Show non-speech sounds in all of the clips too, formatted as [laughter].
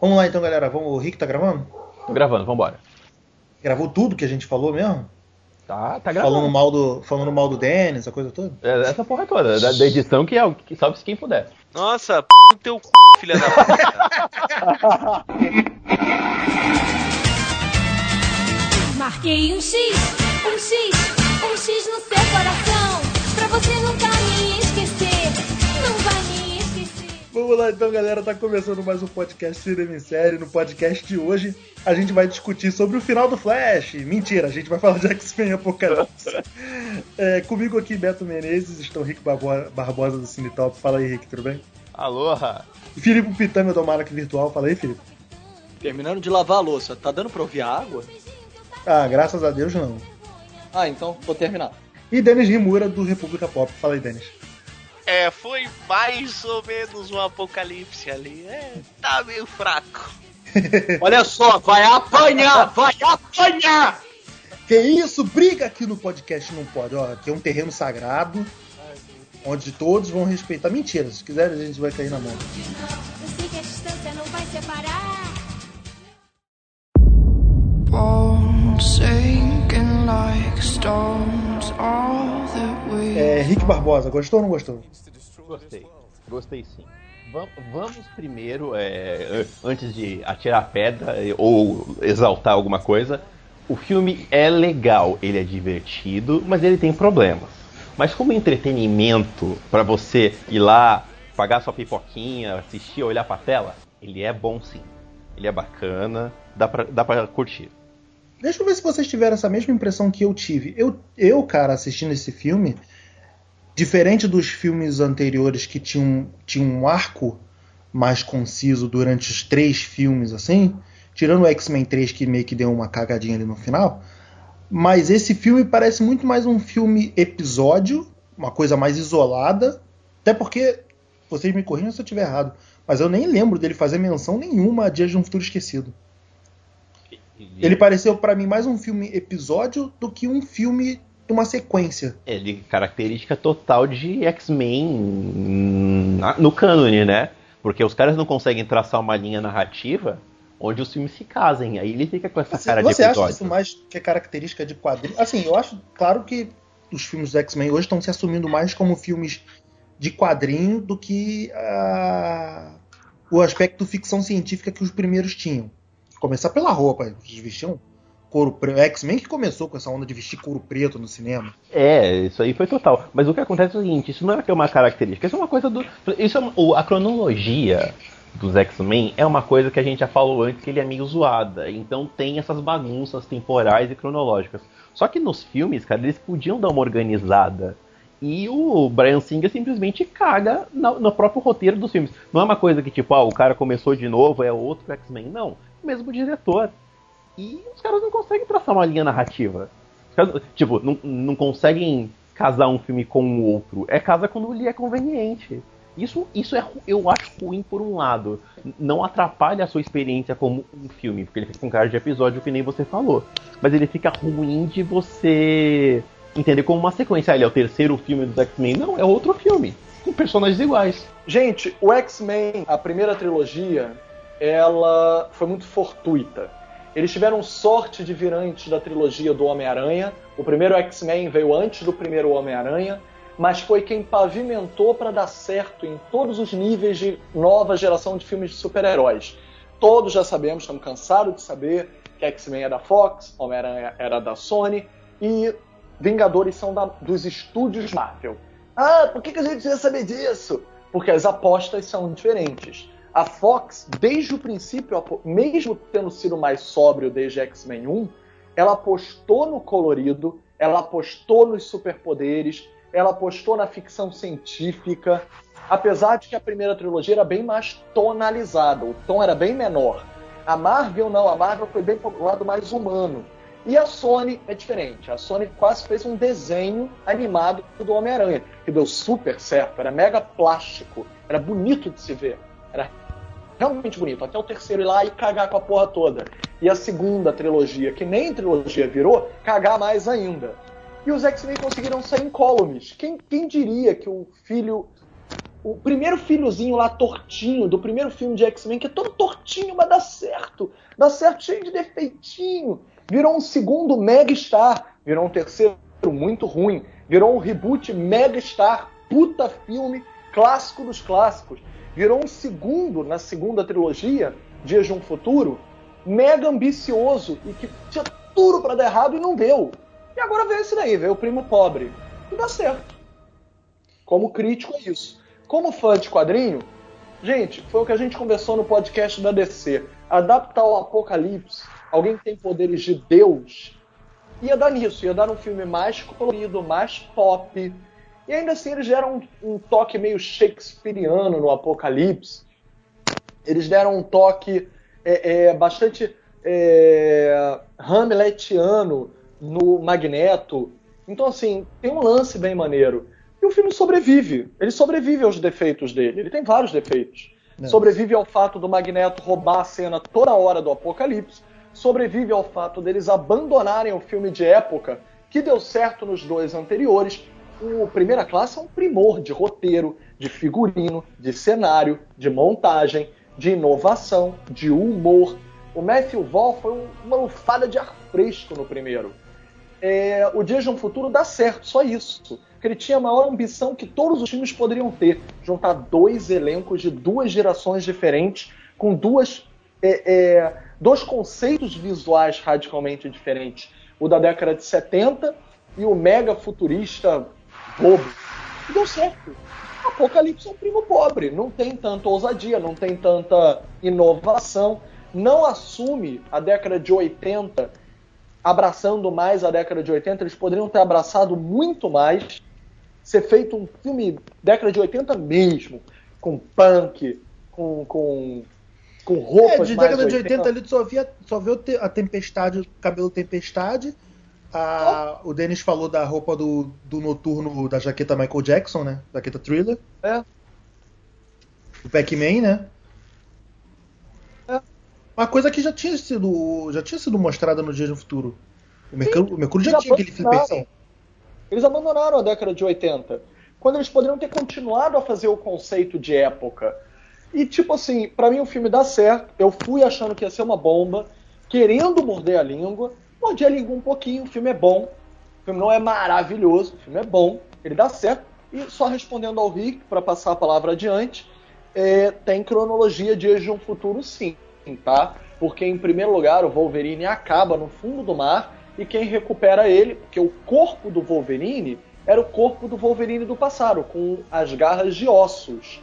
Vamos lá então, galera. Vamos... O Rick tá gravando? Tô gravando, vambora. Gravou tudo que a gente falou mesmo? Tá, tá gravando. Falando mal do, falando mal do Dennis, essa coisa toda? É, Essa porra toda, da, da edição que, é, que salve-se quem puder. Nossa, p no teu c, filha da puta. [laughs] Marquei um X, um X, um X no seu coração. Pra você nunca me esquecer, Vamos lá então, galera. Tá começando mais um podcast Cinema em Série. No podcast de hoje, a gente vai discutir sobre o final do Flash. Mentira, a gente vai falar de X-Men Apocalipse. [laughs] É, comigo aqui, Beto Menezes, estão Rick Barbo- Barbosa do Cinetop. Fala aí, Rick, tudo bem? Aloha! Filipe Pitanga do Marac Virtual. Fala aí, Felipe. Terminando de lavar a louça, tá dando pra ouvir a água? Ah, graças a Deus não. Ah, então vou terminar. E Denis Rimura do República Pop. Fala aí, Denis. É, foi mais ou menos um apocalipse ali. É, tá meio fraco. [laughs] Olha só, vai apanhar, vai apanhar! Que isso? Briga aqui no podcast não pode. Ó, aqui é um terreno sagrado. Onde todos vão respeitar. Mentira, se quiser a gente vai cair na mão. Eu sei que a distância não vai separar. Sinking É, Rick Barbosa, gostou ou não gostou? Gostei, gostei sim. Vam- Vamos primeiro, é, antes de atirar pedra ou exaltar alguma coisa, o filme é legal, ele é divertido, mas ele tem problemas. Mas como entretenimento, pra você ir lá, pagar sua pipoquinha, assistir, olhar pra tela, ele é bom sim. Ele é bacana, dá pra, dá pra curtir. Deixa eu ver se vocês tiveram essa mesma impressão que eu tive. Eu, eu cara, assistindo esse filme, diferente dos filmes anteriores que tinham, tinham um arco mais conciso durante os três filmes, assim, tirando o X-Men 3 que meio que deu uma cagadinha ali no final, mas esse filme parece muito mais um filme episódio, uma coisa mais isolada, até porque, vocês me corrijam se eu estiver errado, mas eu nem lembro dele fazer menção nenhuma a Dias de um Futuro Esquecido. Ele pareceu pra mim mais um filme episódio do que um filme de uma sequência. Ele característica total de X-Men no cânone, né? Porque os caras não conseguem traçar uma linha narrativa onde os filmes se casem. Aí ele fica com essa cara de você acha episódio. isso mais que é característica de quadrinho? Assim, eu acho, claro que os filmes do X-Men hoje estão se assumindo mais como filmes de quadrinho do que ah, o aspecto ficção científica que os primeiros tinham. Começar pela roupa, eles vestiam couro preto. X-Men que começou com essa onda de vestir couro preto no cinema. É, isso aí foi total. Mas o que acontece é o seguinte, isso não é que é uma característica, isso é uma coisa do. Isso é a cronologia dos X-Men é uma coisa que a gente já falou antes que ele é meio zoada. Então tem essas bagunças temporais e cronológicas. Só que nos filmes, cara, eles podiam dar uma organizada. E o Brian Singer simplesmente caga na- no próprio roteiro dos filmes. Não é uma coisa que, tipo, ah, o cara começou de novo, é outro X-Men. Não, é o mesmo diretor. E os caras não conseguem traçar uma linha narrativa. Caras, tipo, não, não conseguem casar um filme com o outro. É casa quando lhe é conveniente. Isso, isso é, eu acho ruim por um lado. Não atrapalha a sua experiência como um filme, porque ele fica com cara de episódio que nem você falou. Mas ele fica ruim de você entender como uma sequência. Ah, ele é o terceiro filme dos X-Men. Não, é outro filme. Com personagens iguais. Gente, o X-Men, a primeira trilogia, ela foi muito fortuita. Eles tiveram sorte de vir antes da trilogia do Homem-Aranha. O primeiro X-Men veio antes do primeiro Homem-Aranha, mas foi quem pavimentou para dar certo em todos os níveis de nova geração de filmes de super-heróis. Todos já sabemos, estamos cansados de saber que X-Men é da Fox, Homem-Aranha era da Sony e Vingadores são da- dos estúdios Marvel. Ah, por que, que a gente precisa saber disso? Porque as apostas são diferentes. A Fox, desde o princípio, mesmo tendo sido mais sóbrio desde X-Men 1, ela apostou no colorido, ela apostou nos superpoderes, ela apostou na ficção científica, apesar de que a primeira trilogia era bem mais tonalizada, o tom era bem menor. A Marvel não, a Marvel foi bem pro lado mais humano. E a Sony é diferente. A Sony quase fez um desenho animado do Homem-Aranha, que deu super certo, era mega plástico, era bonito de se ver. Era realmente bonito, até o terceiro ir lá e cagar com a porra toda. E a segunda trilogia, que nem trilogia virou, cagar mais ainda. E os X-Men conseguiram sair incólumes. Quem, quem diria que o filho o primeiro filhozinho lá tortinho do primeiro filme de X-Men, que é todo tortinho, mas dá certo. Dá certo, cheio de defeitinho. Virou um segundo mega star. Virou um terceiro muito ruim. Virou um reboot mega star. Puta filme, clássico dos clássicos. Virou um segundo, na segunda trilogia, Dias de um Futuro, mega ambicioso e que tinha tudo para dar errado e não deu. E agora veio esse daí, veio o Primo Pobre. E dá certo. Como crítico é isso. Como fã de quadrinho, gente, foi o que a gente conversou no podcast da DC. Adaptar o Apocalipse, alguém que tem poderes de Deus, ia dar nisso, ia dar um filme mais colorido, mais pop. E ainda assim eles deram um, um toque meio shakespeariano no Apocalipse. Eles deram um toque é, é, bastante é, Hamletiano no Magneto. Então, assim, tem um lance bem maneiro. E o filme sobrevive. Ele sobrevive aos defeitos dele. Ele tem vários defeitos. Não. Sobrevive ao fato do Magneto roubar a cena toda hora do Apocalipse. Sobrevive ao fato deles abandonarem o filme de época, que deu certo nos dois anteriores. O Primeira Classe é um primor de roteiro, de figurino, de cenário, de montagem, de inovação, de humor. O Matthew Vaughn foi um- uma lufada de ar fresco no primeiro é, o Dias de um Futuro dá certo, só isso. Porque ele tinha a maior ambição que todos os filmes poderiam ter: juntar dois elencos de duas gerações diferentes, com duas, é, é, dois conceitos visuais radicalmente diferentes. O da década de 70 e o mega futurista bobo. E deu certo. Apocalipse é um primo pobre, não tem tanta ousadia, não tem tanta inovação, não assume a década de 80 abraçando mais a década de 80, eles poderiam ter abraçado muito mais, ser feito um filme década de 80 mesmo, com punk, com, com, com É, roupas de mais década de 80 ali só via, só vê te- a tempestade, o cabelo tempestade. A- o Denis falou da roupa do, do noturno da jaqueta Michael Jackson, né? Jaqueta thriller. É. O Pac-Man, né? É. Uma coisa que já tinha sido, já tinha sido mostrada no Dias do Futuro. O Mercúrio, o Mercúrio já tinha aquele flipperzinho. Eles abandonaram a década de 80, quando eles poderiam ter continuado a fazer o conceito de época. E tipo assim, pra mim o filme dá certo. Eu fui achando que ia ser uma bomba, querendo morder a língua. Mordi a língua um pouquinho, o filme é bom. O filme não é maravilhoso, o filme é bom, ele dá certo. E só respondendo ao Rick, para passar a palavra adiante, é, tem cronologia Dias de um Futuro sim, tá? Porque em primeiro lugar o Wolverine acaba no fundo do mar e quem recupera ele, porque o corpo do Wolverine era o corpo do Wolverine do passado, com as garras de ossos.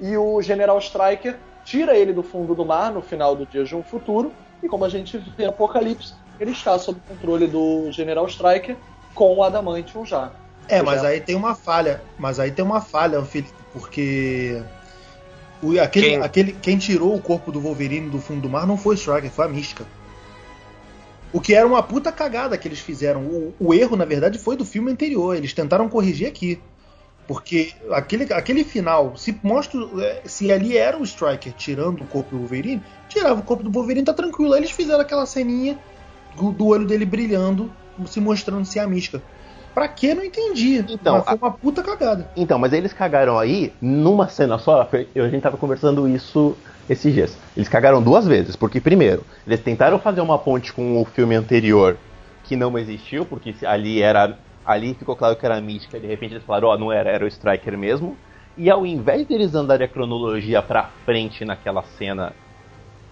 E o General Striker tira ele do fundo do mar no final do Dias de um Futuro, e como a gente vê no Apocalipse, ele está sob controle do General Striker com o Adamantium já. É, mas Já. aí tem uma falha. Mas aí tem uma falha, Felipe, porque o, aquele, Quem? aquele, quem tirou o corpo do Wolverine do fundo do mar não foi o Striker, foi a Mística. O que era uma puta cagada que eles fizeram. O, o erro, na verdade, foi do filme anterior. Eles tentaram corrigir aqui. Porque aquele, aquele final, se mostra. é, Se ali era o Striker tirando o corpo do Wolverine, tirava o corpo do Wolverine, tá tranquilo. Aí eles fizeram aquela ceninha do, olho dele brilhando, se mostrando ser a mística. Pra quê? Não entendi. Então, Mas foi uma puta cagada. Então, mas eles cagaram aí numa cena só. eu- A gente tava conversando isso esses dias. Eles cagaram duas vezes, porque primeiro, eles tentaram fazer uma ponte com o filme anterior que não existiu, porque ali era. Ali ficou claro que era a mística, de repente eles falaram, ó, não era, era o Striker mesmo. E ao invés deles andarem a cronologia pra frente naquela cena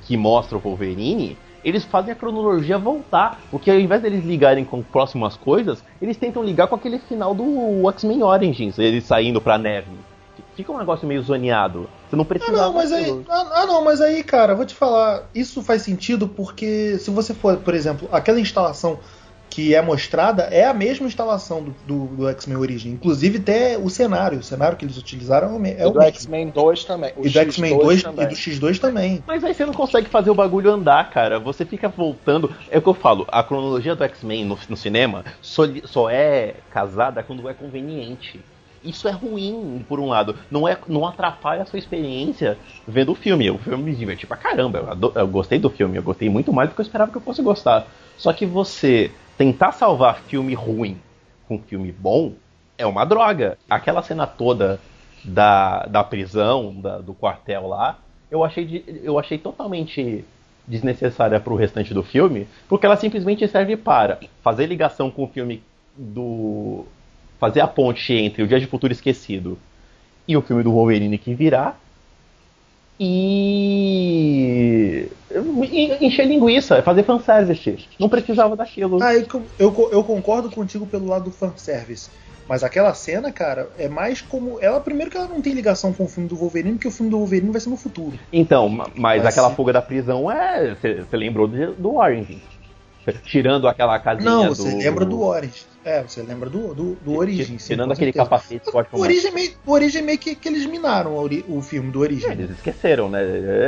que mostra o Wolverine, eles fazem a cronologia voltar. Porque ao invés deles ligarem com próximas coisas, eles tentam ligar com aquele final do X-Men Origins, eles saindo pra neve. Fica um negócio meio zoneado. Você não Ah, precisa. não, mas aí, ah, ah, não, mas aí, cara, vou te falar, isso faz sentido porque se você for, por exemplo, aquela instalação que é mostrada é a mesma instalação do, do, do X-Men Origem. Inclusive até o cenário, o cenário que eles utilizaram é o é e o do. X-Men 2 também. O E do X-Men 2 2 também. e do X2 também. Mas aí você não consegue fazer o bagulho andar, cara. Você fica voltando. É o que eu falo, a cronologia do X-Men no, no cinema só, só é casada quando é conveniente. Isso é ruim, por um lado. Não, é, não atrapalha a sua experiência vendo o filme. O filme me divertiu pra caramba. Eu, eu gostei do filme. Eu gostei muito mais do que eu esperava que eu fosse gostar. Só que você tentar salvar filme ruim com filme bom é uma droga. Aquela cena toda da, da prisão, da- do quartel lá, eu achei, de- eu achei totalmente desnecessária pro restante do filme, porque ela simplesmente serve para fazer ligação com o filme do. fazer a ponte entre o Dia de Futuro Esquecido e o filme do Wolverine que virá. E. encher linguiça, é fazer fanservice. Não precisava daquilo. Ah, eu, eu, eu concordo contigo pelo lado do fanservice. Mas aquela cena, cara, é mais como. Ela, primeiro, que ela não tem ligação com o filme do Wolverine, porque o filme do Wolverine vai ser no futuro. Então, ma- mas Mas aquela se- fuga da prisão é. Você lembrou de- do Orange. [laughs] Tirando aquela casinha Não, do. você lembra do Orange. É, você lembra do, do, do Origem. sim, Tirando aquele certeza. capacete Scott O Origem, é meio, o Origem é meio que, que eles minaram o, o filme do Origem. Eles esqueceram, né?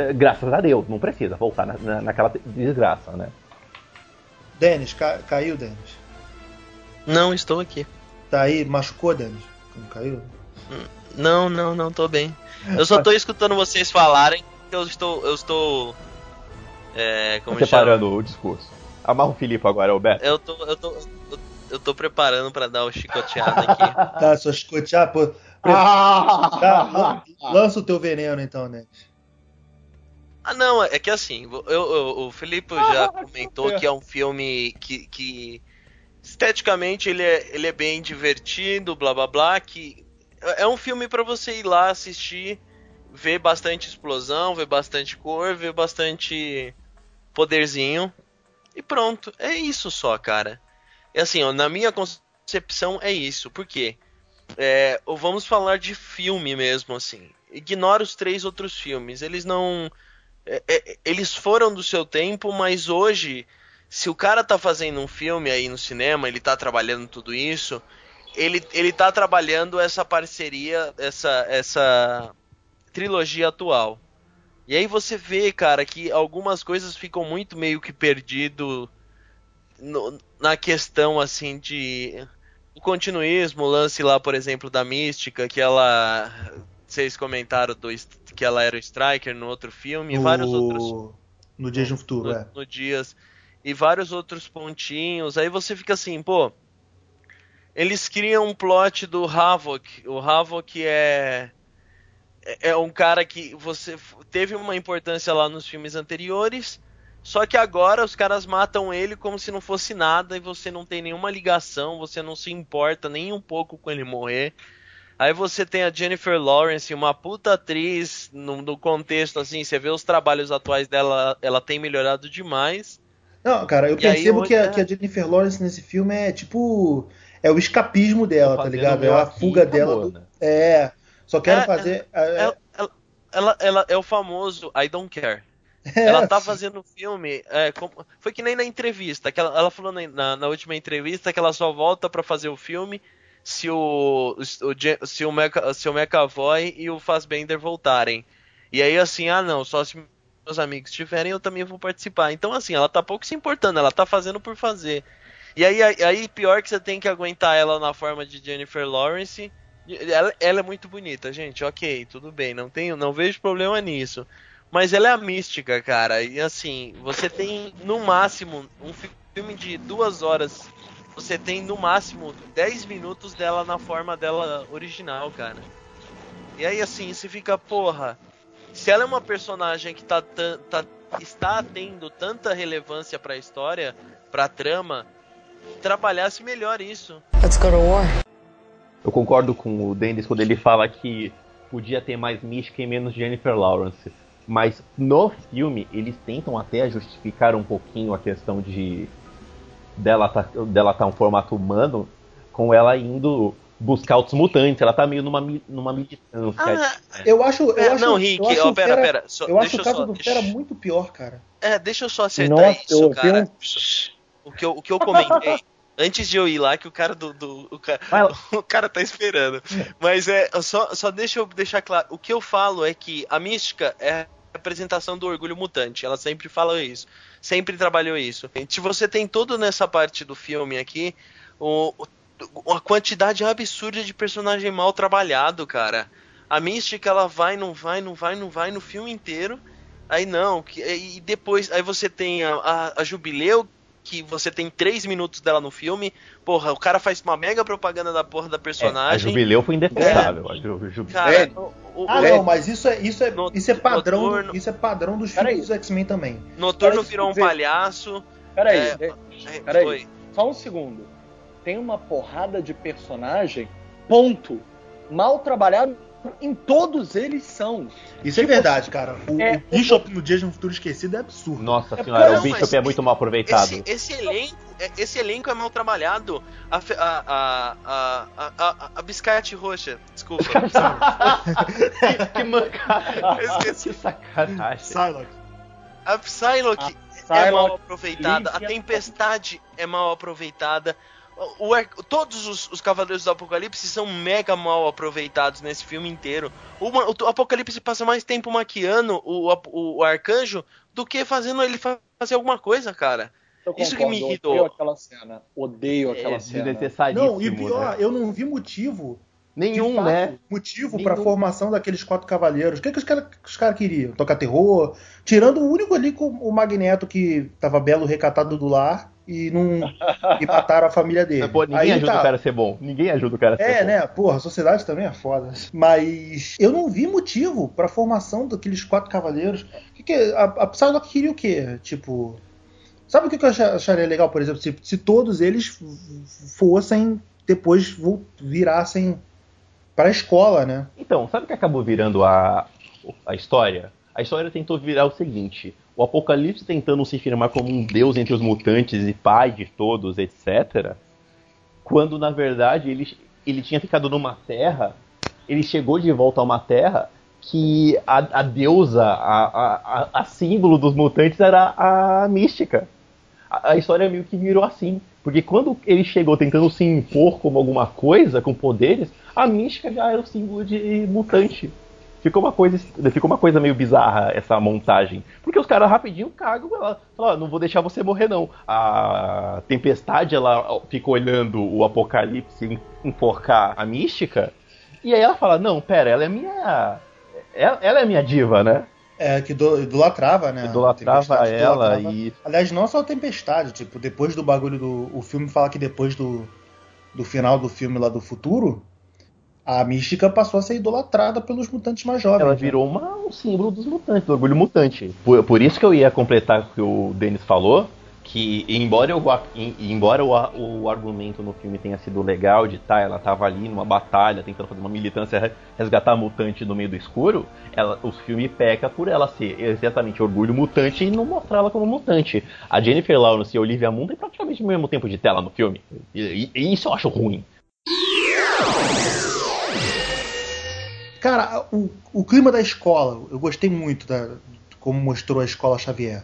É, Graças a Deus, não precisa voltar na, na- naquela desgraça, né? Denis, ca- caiu, Denis? Não, estou aqui. Tá aí, machucou, Denis? Não caiu? Não, não, não, tô bem. Eu só tô [laughs] escutando vocês falarem que eu estou. Eu estou. É. Como chama? Separando o discurso. Amarra o Filipe agora, Alberto. Eu tô. Eu tô. Eu, tô preparando pra dar o chicoteado aqui. [laughs] Tá, só escotear, pô. Tá, lan- lança o teu veneno então, Denis. Ah, não, é que assim, eu, eu- o Felipe já comentou que é um filme que, que esteticamente ele é, ele é bem divertido, blá blá blá, que é um filme pra você ir lá assistir, ver bastante explosão, ver bastante cor, ver bastante poderzinho e pronto, é isso só, cara. É assim, ó, na minha concepção é isso, por quê? É, vamos falar de filme mesmo, assim. Ignora os três outros filmes, eles não é, é, eles foram do seu tempo, mas hoje, se o cara tá fazendo um filme aí no cinema, ele tá trabalhando tudo isso, ele, ele tá trabalhando essa parceria, essa, essa trilogia atual. E aí você vê, cara, que algumas coisas ficam muito meio que perdido no- na questão assim de o continuismo, o lance lá, por exemplo, da mística, que ela vocês comentaram do, que ela era o Striker no outro filme, e vários outros No Dia de um Futuro, no, é. no dias e vários outros pontinhos. Aí você fica assim, pô. Eles criam um plot do Havok. O Havok é é é um cara que você teve uma importância lá nos filmes anteriores. Só que agora os caras matam ele como se não fosse nada e você não tem nenhuma ligação, você não se importa nem um pouco com ele morrer. Aí você tem a Jennifer Lawrence, uma puta atriz, no, no contexto assim, você vê os trabalhos atuais dela, ela tem melhorado demais. Não, cara, eu E aí, percebo que, a, hoje, que a Jennifer Lawrence nesse filme é tipo. É o escapismo dela, tá ligado? É a aqui, fuga acabou, dela. do- né? É. Só quero É, fazer. é, Ela, ela, ela, ela é o famoso I don't care. [laughs] é, ela tá fazendo o filme. é, como- foi que nem na entrevista. Que ela, ela falou na, na, última entrevista que ela só volta pra fazer o filme se o, o, se o, Mecha, se o McAvoy e o Fassbender voltarem. E aí, assim, ah não, só se meus amigos tiverem, eu também vou participar. Então, assim, ela tá pouco se importando, ela tá fazendo por fazer. E aí, aí, pior que você tem que aguentar ela na forma de Jennifer Lawrence. Ela, ela é muito bonita, gente, ok, tudo bem, não tenho, não vejo problema nisso. Mas ela é a mística, cara. E assim, você tem no máximo um fi- filme de duas horas. Você tem no máximo 10 minutos dela na forma dela original, cara. E aí assim, você fica, porra. Se ela é uma personagem que tá, tá- está tendo tanta relevância pra história, pra trama, trabalhasse melhor isso. Let's go to war. Eu concordo com o Dennis quando ele fala que podia ter mais mística e menos Jennifer Lawrence. Mas no filme, eles tentam até justificar um pouquinho a questão de dela tá, dela tá um formato humano, com ela indo buscar outros mutantes. Ela tá meio numa, numa militância. Ah, Eu acho. Eu É, acho não, eu Rick, acho ó, o pera, Fera- pera, só- eu acho deixa o eu caso só- do deixa- Fera muito pior, cara. É, deixa eu só acertar Nossa, eu isso, cara. um. [laughs] O que eu, o que eu comentei antes de eu ir lá, que o cara do. do- o, cara, [laughs] o cara tá esperando. Mas é. Só, só deixa eu deixar claro. O que eu falo é que a mística é a representação do orgulho mutante. Ela sempre fala isso. Sempre trabalhou isso. Se você tem tudo nessa parte do filme aqui, o, uma quantidade absurda de personagem mal trabalhado, cara. A mística ela vai, não vai, não vai, não vai no filme inteiro. Aí não, e depois aí você tem a, a, a Jubileu que você tem três minutos dela no filme. Porra, o cara faz uma mega propaganda da porra da É, a personagem. Jubileu foi indefensável. A Ju- Ju- Cara, É. o, o- Ah, não, mas isso é, isso é, No- isso é padrão, Noturno- isso é padrão dos filmes dos X-Men também. Noturno Cara, virou um dizer- palhaço. Peraí, É, é, É, Peraí. só um segundo. Tem uma porrada de personagem, ponto. Mal trabalhado em todos eles são. Isso é Tipo, verdade, cara. O, é- o Bishop no Dia de um Futuro Esquecido é absurdo. Nossa É, senhora, não, o Bishop é muito mal aproveitado. Esse, esse elenco, é- esse elenco é mal trabalhado. A, a, a, a, a, a, a biscate roxa, desculpa. [laughs] que, [laughs] que mancada. Que sacanagem. Psylocke. A Psylocke é Psylocke, mal aproveitada, a Tempestade é mal aproveitada. O, o todos os, os Cavaleiros do Apocalipse são mega mal aproveitados nesse filme inteiro. O, o Apocalipse passa mais tempo maquiando o, o, o Arcanjo do que fazendo ele fa- fazer alguma coisa, cara. Eu Isso que concordo, me irritou. Odeio aquela cena. Odeio aquela É cena. desnecessaríssimo. Não, e pior, né? eu não vi motivo. Nenhum, fato, né? Motivo Nenhum. pra formação daqueles quatro cavaleiros. O que, que os caras cara queriam? Tocar terror? Tirando o único ali com o Magneto que tava belo recatado do lar e não e mataram a família dele. [laughs] Pô, ninguém Aí ajuda tá. o cara a ser bom. Ninguém ajuda o cara a ser É, bom. né? Porra, a sociedade também é foda. Mas eu não vi motivo pra formação daqueles quatro cavaleiros. Que que, a, a Psylocke queria o quê? Tipo. Sabe o que eu acha- acharia legal, por exemplo? Se, se todos eles fossem, depois virassem pra escola, né? Então, sabe o que acabou virando a, a história? A história tentou virar o seguinte: o Apocalipse tentando se firmar como um deus entre os mutantes e pai de todos, etc. Quando na verdade ele, ele tinha ficado numa terra, ele chegou de volta a uma terra que a, a deusa, a, a, a- símbolo dos mutantes era a mística. A história meio que virou assim. Porque quando ele chegou tentando se impor como alguma coisa, com poderes, a mística já era o símbolo de mutante. Ficou uma coisa, ficou uma coisa meio bizarra essa montagem. Porque os caras rapidinho cagam, ela fala, "Ó, não vou deixar você morrer não. A Tempestade, ela fica olhando o Apocalipse enforcar a mística, e aí ela fala, não, pera, ela é minha... Ela, ela é minha diva, né? É, que do- idolatrava, né? Idolatrava ela idolatrava. e Aliás, não só a Tempestade, tipo, depois do bagulho do. O filme fala que depois do, do final do filme lá do futuro, a mística passou a ser idolatrada pelos mutantes mais jovens. ela né? virou uma, um símbolo dos mutantes, do orgulho mutante. Por, por isso que eu ia completar o que o Denis falou, que embora, eu, em- embora o, o argumento no filme tenha sido legal de tá, ela tava ali numa batalha, tentando fazer uma militância, re- resgatar a mutante no meio do escuro, ela, o filme peca por ela ser exatamente orgulho mutante e não mostrar ela como mutante. A Jennifer Lawrence e a Olivia Munn têm praticamente o mesmo tempo de tela no filme. E, e- e isso eu acho ruim. Cara, o, o clima da escola, eu gostei muito da, de como mostrou a escola Xavier.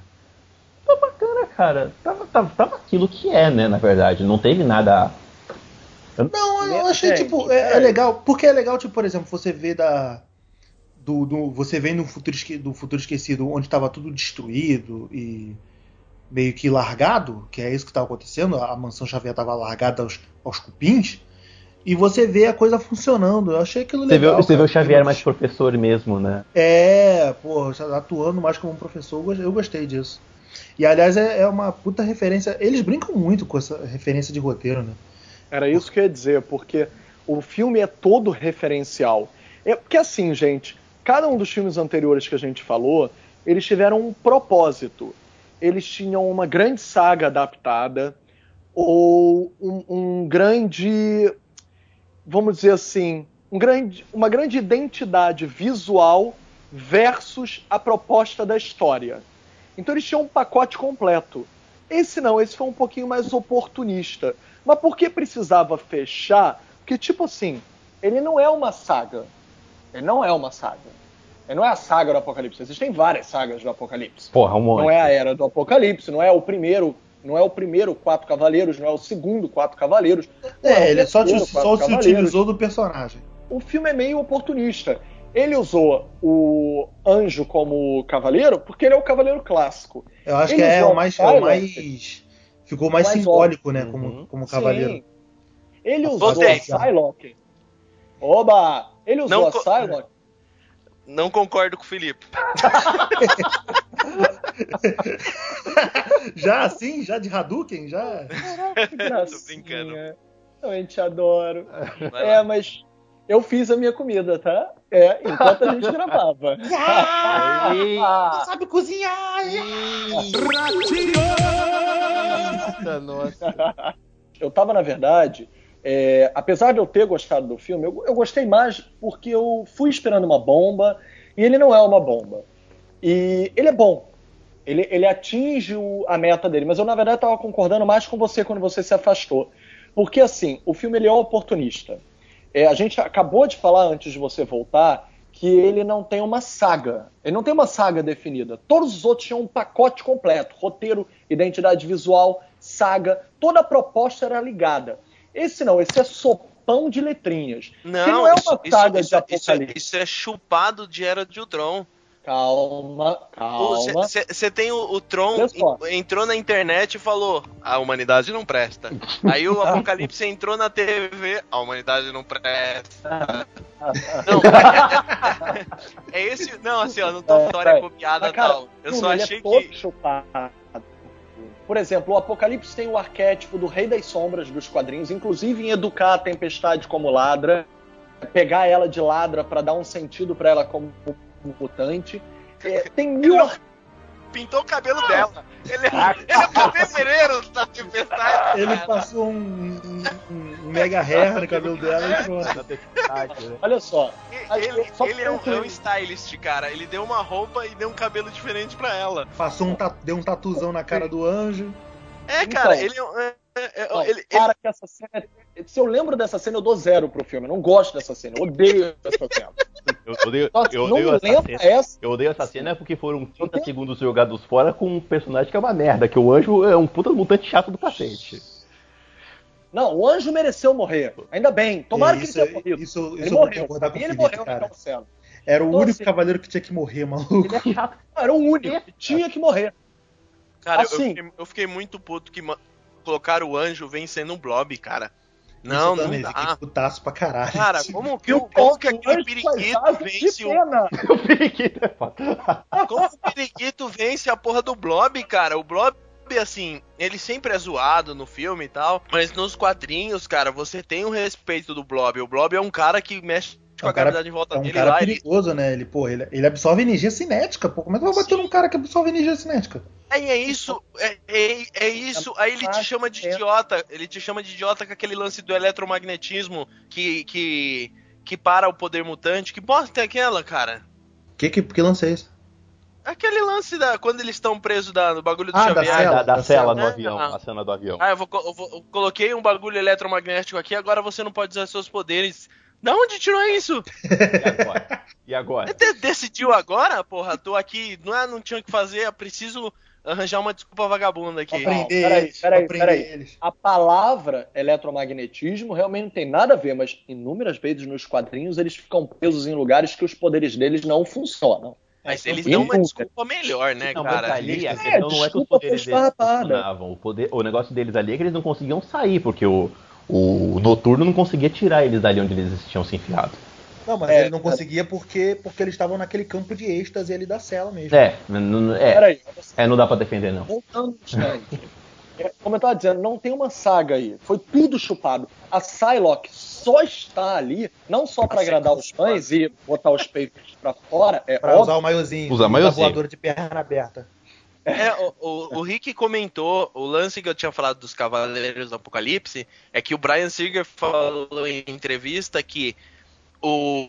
Tá bacana, cara. Tava, tava, tava aquilo que é, né, na verdade. Não teve nada. Não, eu achei, tipo, é, é peraí. legal. Porque é legal, tipo, por exemplo, você vê da. Do, do- você vem no futuro, esque- do futuro esquecido, onde estava tudo destruído e meio que largado, que é isso que estava acontecendo, a mansão Xavier estava largada aos, aos cupins, e você vê a coisa funcionando. Eu achei aquilo Você vê, legal. você vê o Xavier mais professor mesmo, né? É, pô, atuando mais como um professor, eu gostei disso. E aliás, é, é uma puta referência. Eles brincam muito com essa referência de roteiro, né? Era isso que eu ia dizer, porque o filme é todo referencial. É porque assim, gente, cada um dos filmes anteriores que a gente falou, eles tiveram um propósito. Eles tinham uma grande saga adaptada ou um, um grande, vamos dizer assim, um grande, uma grande identidade visual versus a proposta da história. Então eles tinham um pacote completo. Esse não, esse foi um pouquinho mais oportunista. Mas por que precisava fechar? Porque, tipo assim, ele não é uma saga. Ele não é uma saga. Ele não é a saga do Apocalipse. Existem várias sagas do Apocalipse. Porra, um monte. Não é a era do Apocalipse, não é o primeiro, não é o primeiro Quatro Cavaleiros, não é o segundo Quatro Cavaleiros. É, o ele só, terceiro só Quatro se utilizou do personagem. O filme é meio oportunista. Ele usou o anjo como cavaleiro porque ele é o cavaleiro clássico. Eu acho Ele que é o mais, é o mais. Ficou mais, Mais simbólico, né? Uhum. Como, como cavaleiro. Sim. Ele A usou a. Psylocke. Oba! Ele usou Não a Psylocke. Não concordo com o Felipe. [laughs] [laughs] Já assim? Já de Hadouken? Já? Que [laughs] gracinha. Tô brincando. Eu te adoro. Vai É, lá. mas eu fiz a minha comida, tá? É, enquanto a gente [laughs] gravava. Ah, sabe cozinhar! Nossa, nossa. Eu tava, na verdade, é, apesar de eu ter gostado do filme, eu, eu gostei mais porque eu fui esperando uma bomba e ele não é uma bomba. E ele é bom. Ele, ele atinge o- a meta dele, mas eu, na verdade, estava concordando mais com você quando você se afastou. Porque, assim, o filme ele é oportunista. É, a gente acabou de falar antes de você voltar que ele não tem uma saga. Ele não tem uma saga definida. Todos os outros tinham um pacote completo: roteiro, identidade visual, saga. Toda a proposta era ligada. Esse não, esse é sopão de letrinhas. Não, não é uma isso, saga isso, de isso, isso, é, apocalipse. isso é chupado de Era de Ultron. Calma, calma. Você tem o, o Tron, entrou na internet e falou: a humanidade não presta. Aí o [laughs] Apocalipse entrou na TV, a humanidade não presta. [laughs] Não, [laughs] é esse. Não, assim, ó, não tô É, história é. copiada Mas, cara, tal. Eu só ele achei é que. chupado. Por exemplo, o Apocalipse tem o arquétipo do Rei das Sombras dos quadrinhos, inclusive em educar a Tempestade como ladra, pegar ela de ladra pra dar um sentido pra ela como mutante. É, [laughs] tem mil. Pintou o cabelo dela. Ele, [laughs] ele é o cabeleireiro da tempestade. Ele passou um, um- um- mega hair no cabelo dela e pronto. Né? Olha só, Ele, Só ele é, um, é um stylist, cara. Ele deu uma roupa e deu um cabelo diferente pra ela. Passou um deu um tatuzão na cara do anjo. É, Então. cara, ele é um- é. é- é- Não, ele- ele- que essa cena. é- Se eu lembro dessa cena, eu dou zero pro filme. Eu não gosto dessa cena. Eu odeio essa cena. Eu odeio, Nossa, eu odeio essa cena. essa. Eu odeio essa cena porque foram 30 tenho- segundos jogados fora com um personagem que é uma merda, que o anjo é um puta mutante chato do cacete. Não, o anjo mereceu morrer. Ainda bem. Tomara que ele isso, tenha morrido. isso, Ele isso eu vou morreu. com E ele Felipe, morreu cara. Era o Então, único assim- cavaleiro que tinha que morrer, maluco. Ele é chato. Era o único. Tinha que morrer. Cara, eu- Assim. eu, fiquei, eu fiquei muito puto que colocaram o anjo vencendo um blob, cara. Não, Isso não dá. Putaço pra caralho. Cara, [laughs] como que, o, como que aquele periquito vence o. [laughs] O periquito é foda. Como o periquito vence a porra do blob, cara? O blob. Assim, ele sempre é zoado no filme e tal, mas nos quadrinhos, cara, você tem o respeito do Blob. O Blob é um cara que mexe com É um a cara- gravidade em volta É um dele cara lá. Ele, perigoso, né? Ele, pô, ele, ele absorve energia cinética, pô. Como é que vai bater Sim. num cara que absorve energia cinética? Aí é isso, é, é, é isso. Aí ele te chama de É. idiota. Ele te chama de idiota com aquele lance do eletromagnetismo que, que, que para o poder mutante. Que bosta é aquela, cara? Que, que, que lance é esse? Aquele lance da. Quando eles estão presos da, no bagulho do Ah, da Xavier. cela. Da, da da cela no avião, Ah. a cena do avião. Ah, eu, vou, eu vou- eu coloquei um bagulho eletromagnético aqui, agora você não pode usar seus poderes. Da onde tirou isso? E agora? E agora? De- decidiu agora, porra? Tô aqui, não, é, não tinha o que fazer, eu preciso arranjar uma desculpa vagabunda aqui. Não, Aprender peraí, eles, peraí, peraí. eles. A palavra eletromagnetismo realmente não tem nada a ver, mas inúmeras vezes nos quadrinhos eles ficam presos em lugares que os poderes deles não funcionam. Mas eles Sem dão uma desculpa melhor, né, Não, mas cara? ali a É, questão não é que os desculpa poderes deles funcionavam. O, poder, o negócio deles ali é que eles não conseguiam sair, porque o, o Noturno não conseguia tirar eles dali onde eles tinham se enfiado. Não, mas É, ele não conseguia porque, porque eles estavam naquele campo de êxtase ali da cela mesmo. É, não, é, Peraí, é, não dá pra defender, não. voltando instante. É, Como eu estava dizendo, não tem uma saga aí. Foi tudo chupado. A Psylocke só está ali, não só para agradar os fãs e botar os peitos para fora, é Pra óbvio. usar o maiozinho. Usar a maiozinho. voadora de perna aberta. É, o, o, o Rick comentou, o lance que eu tinha falado dos Cavaleiros do Apocalipse é que o Brian Singer falou em entrevista que o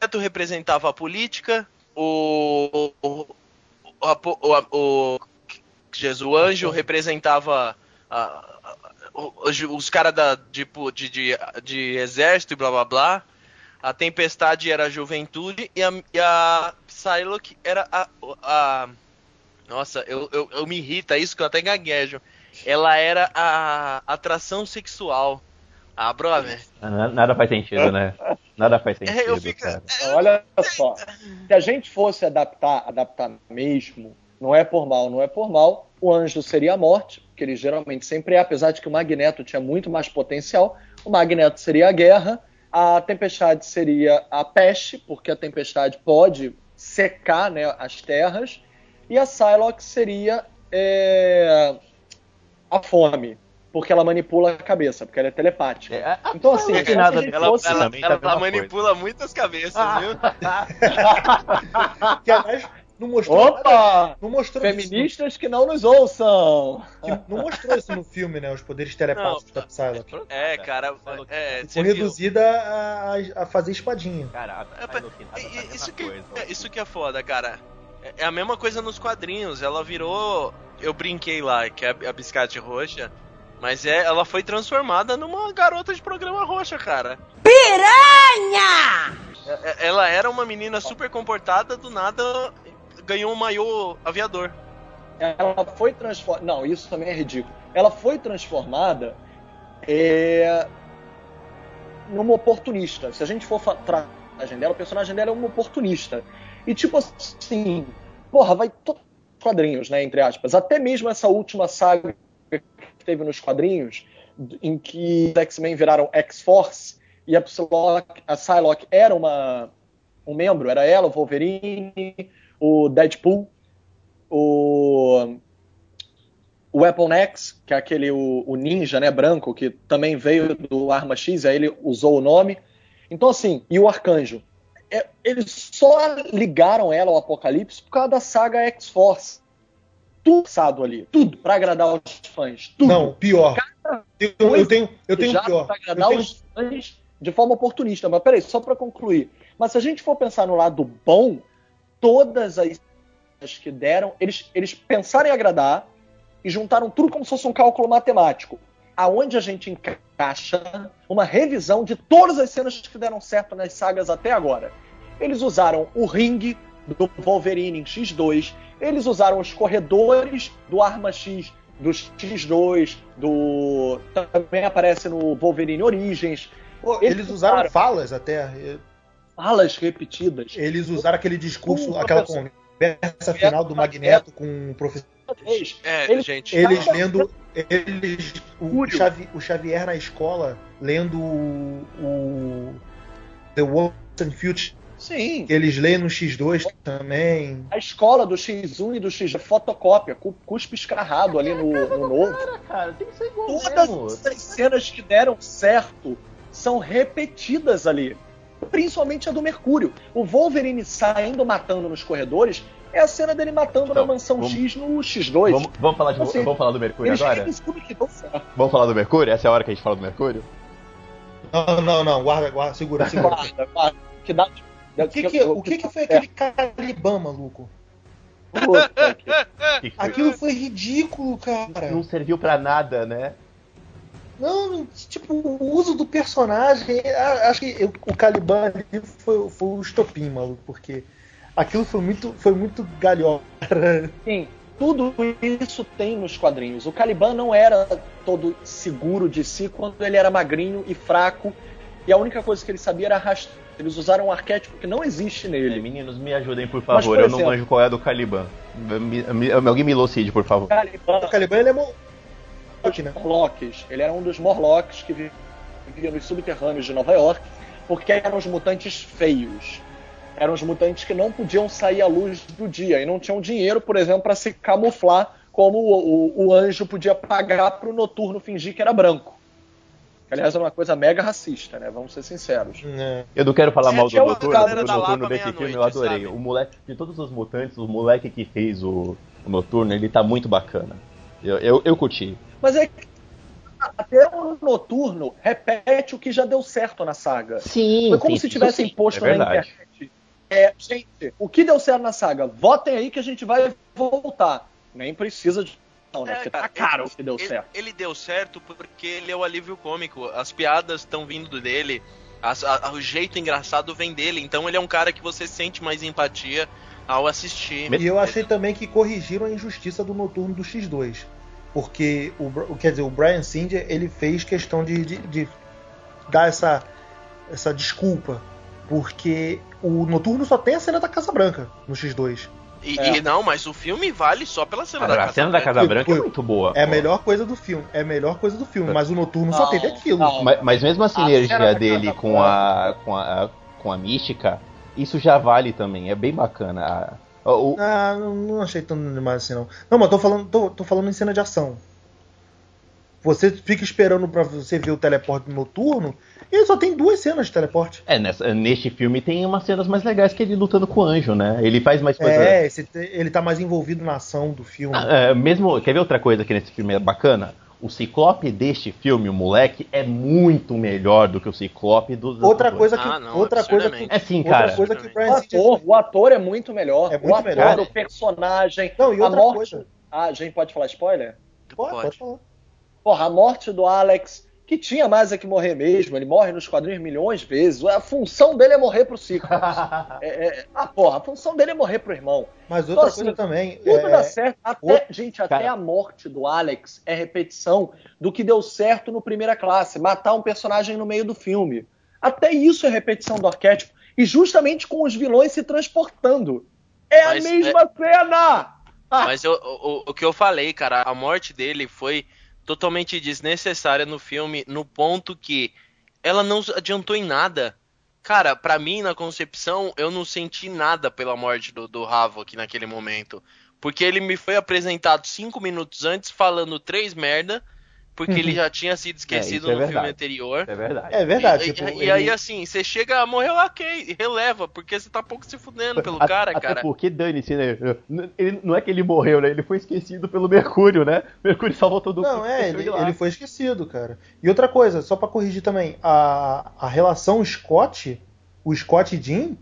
Neto representava a política, o, o, o, o, o, Jesus, o Anjo representava a- o- os, caras de, de, de exército e blá blá blá. A Tempestade era a juventude e a, e a Psylocke era a, a nossa, eu, eu, eu me irrita isso que eu até gaguejo. Ela era a atração sexual. Ah, brother. Na- Nada faz sentido, né? Nada faz sentido, É, eu fico- cara. Olha só, se a gente fosse adaptar, adaptar mesmo, não é por mal, não é por mal, o anjo seria a morte, que ele geralmente sempre é, apesar de que o Magneto tinha muito mais potencial, o Magneto seria a guerra, a tempestade seria a peste, porque a tempestade pode secar né, as terras, e a Psylocke seria é a fome, porque ela manipula a cabeça, porque ela é telepática. É, Então, assim, não se tem a nada gente dela fosse- Ela, tá ela a mesma manipula muitas cabeças, viu? [laughs] Que aliás não mostrou nada- Opa! não mostrou isso, Feministas que não nos ouçam! que não mostrou isso no filme, né? Os poderes telepáticos da Psylocke. É, cara, é, você Foi reduzida a, a- fazer espadinha. Cara, a É, nada Isso que, coisa. é, isso que é foda, cara. É- É a mesma coisa nos quadrinhos. Ela virou. Eu brinquei lá, que é a, biscate roxa. Mas é, ela foi transformada numa garota de programa roxa, cara. Piranha! Ela era uma menina super comportada, do nada ganhou um maiô aviador. Ela foi transformada. Não, isso também é ridículo. Ela foi transformada é, numa oportunista. Se a gente for fa- tra- a personagem dela, o personagem dela é uma oportunista. E tipo assim, porra, vai todos os quadrinhos, né, entre aspas. Até mesmo essa última saga que teve nos quadrinhos, em que os X-Men viraram X-Force e a Psylocke, a Psylocke era uma um membro, era ela, o Wolverine, o Deadpool, o o Weapon X, que é aquele o, o ninja, né, branco, que também veio do Arma X, aí ele usou o nome. Então assim, e o Arcanjo. É, eles só ligaram ela ao Apocalipse por causa da saga X-Force. Tudo passado ali, tudo pra agradar os fãs, tudo. Não, pior. Eu, eu tenho, eu tenho pior. pra agradar tenho- os fãs de forma oportunista. Mas peraí, só pra concluir. Mas se a gente for pensar no lado bom, todas as que deram, eles, eles pensaram em agradar e juntaram tudo como se fosse um cálculo matemático. Aonde a gente encaixa uma revisão de todas as cenas que deram certo nas sagas até agora. Eles usaram o ringue do Wolverine em X2, eles usaram os corredores do Arma X do X2, do também aparece no Wolverine Origins, Pô, eles usaram Cara. falas até. falas repetidas. Eles usaram aquele discurso, aquela conversa final do Magneto com o professor. Eles, É, Eles- gente. Eles Cara, lendo. Eles. O. Xavi- o Xavier na escola lendo o. o The World and Future. sim, Que eles leem no X2 também. a escola do X1 e do X fotocópia, cu- cuspe escarrado ali no, no novo. Cara, tem que ser igual Todas mesmo. as cenas que deram certo são repetidas ali. Principalmente a do Mercúrio. O Wolverine saindo matando nos corredores é a cena dele matando Então, na mansão vamos- X no X2. Vamos, vamos falar de, Assim, vamos falar do Mercúrio Eles agora? Vamos falar do Mercúrio? Essa é a hora que a gente fala do Mercúrio? Não, não, não, guarda, guarda, segura, segura. Guarda, guarda. Que dá, O que, que, o que, que foi aquele Caliban, maluco? Aquilo foi ridículo, cara. Não serviu pra nada, né? Não, tipo, o uso do personagem. Acho que o Caliban ali foi, foi o estopim, maluco, porque aquilo foi muito, foi muito galhofa. Sim, tudo isso tem nos quadrinhos. O Caliban não era todo seguro de si quando ele era magrinho e fraco, e a única coisa que ele sabia era arrastar. Eles usaram um arquétipo que não existe É, nele. meninos, me ajudem, por Mas, favor. por eu não manjo qual é a do Caliban. Me- me- alguém me elucide, por favor. Caliban O Caliban ele é mo... né? Morlocks. Ele era um dos Morlocks que vi- vivia nos subterrâneos de Nova York, porque eram os mutantes feios. Eram os mutantes que não podiam sair à luz do dia e não tinham dinheiro, por exemplo, para se camuflar, como o, o- o anjo podia pagar para o noturno fingir que era branco. Que, aliás, é uma coisa mega racista, né? Vamos ser sinceros. É. Eu não quero falar É, mal do Noturno, do da Noturno desse filme eu adorei. sabe? O moleque, de todos os mutantes, o moleque que fez o, o Noturno, ele tá muito bacana. Eu, eu, eu curti. Mas é que até o noturno repete o que já deu certo na saga. Sim, Foi como se tivessem posto é na internet. É, gente, o que deu certo na saga? Votem aí que a gente vai voltar. Nem precisa de. Não, né? É, Porque tá caro o que deu ele, certo. ele deu certo porque ele é o alívio cômico. As piadas estão vindo dele. as- a- o jeito engraçado vem dele. Então ele é um cara que você sente mais empatia ao assistir. E eu achei também que corrigiram a injustiça do noturno do X2. Porque o, quer dizer, o Brian Singer ele fez questão de, de- de dar essa, essa desculpa. Porque o noturno só tem a cena da Casa Branca no X2. E, É. e não, mas o filme vale só pela cena da a Casa cena da Branca. Casa Branca é Foi- muito boa. É a melhor coisa do filme. É a melhor coisa do filme. Mas o noturno só Não, teve aquilo. Mas, mas mesmo a A sinergia da dele com a, com, a, com a mística, isso já vale também. É bem bacana. O- Ah, não, não achei tão demais assim, não. Não, mas tô falando, tô, tô falando em cena de ação. Você fica esperando pra você ver o teleporte noturno e ele só tem duas cenas de teleporte. É, nessa- neste filme tem umas cenas mais legais que ele lutando com o anjo, né? Ele faz mais coisa. É, esse ele tá mais envolvido na ação do filme. Ah, é, mesmo, quer ver outra coisa que nesse filme é bacana? O Ciclope deste filme, o moleque, é muito melhor do que o Ciclope dos outra outros coisa que Ah, não, outra coisa que. É sim, outra cara. coisa que o ator, o ator é muito melhor. É muito o ator, melhor. o personagem, Não, e a outra morte. coisa. Ah, a gente pode falar spoiler? Pode, Pode. pode falar. Porra, a morte do Alex, que tinha mais é que morrer mesmo, ele morre nos quadrinhos milhões de vezes. A função dele é morrer pro ciclo. [laughs] É, é, ah, porra, a função dele é morrer pro irmão. Mas outra assim, coisa também. Tudo é, dá certo. Até, o- gente, até Cara. a morte do Alex é repetição do que deu certo no primeira classe, matar um personagem no meio do filme. Até isso é repetição do arquétipo. E justamente com os vilões se transportando. É Mas a mesma cena! Ah, Mas eu- o, o que eu falei, cara, a morte dele foi totalmente desnecessária no filme, no ponto que ela não adiantou em nada. Cara, pra mim, na concepção, eu não senti nada pela morte do, do Havok naquele momento. Porque ele me foi apresentado cinco minutos antes falando três merda, porque ele já tinha sido esquecido isso é no filme verdade. anterior. É verdade. É verdade. E, tipo, e- e ele- aí, assim, você chega, morreu, ok, releva, porque você tá pouco se fudendo pelo A- cara, até cara. porque dane-se, né? Ele, não é que ele morreu, né? Ele foi esquecido pelo Mercúrio, né? Mercúrio salvou todo mundo. Não, é, ele, ele foi esquecido, cara. E outra coisa, só pra corrigir também, a, a relação Scott, o Scott e Jean,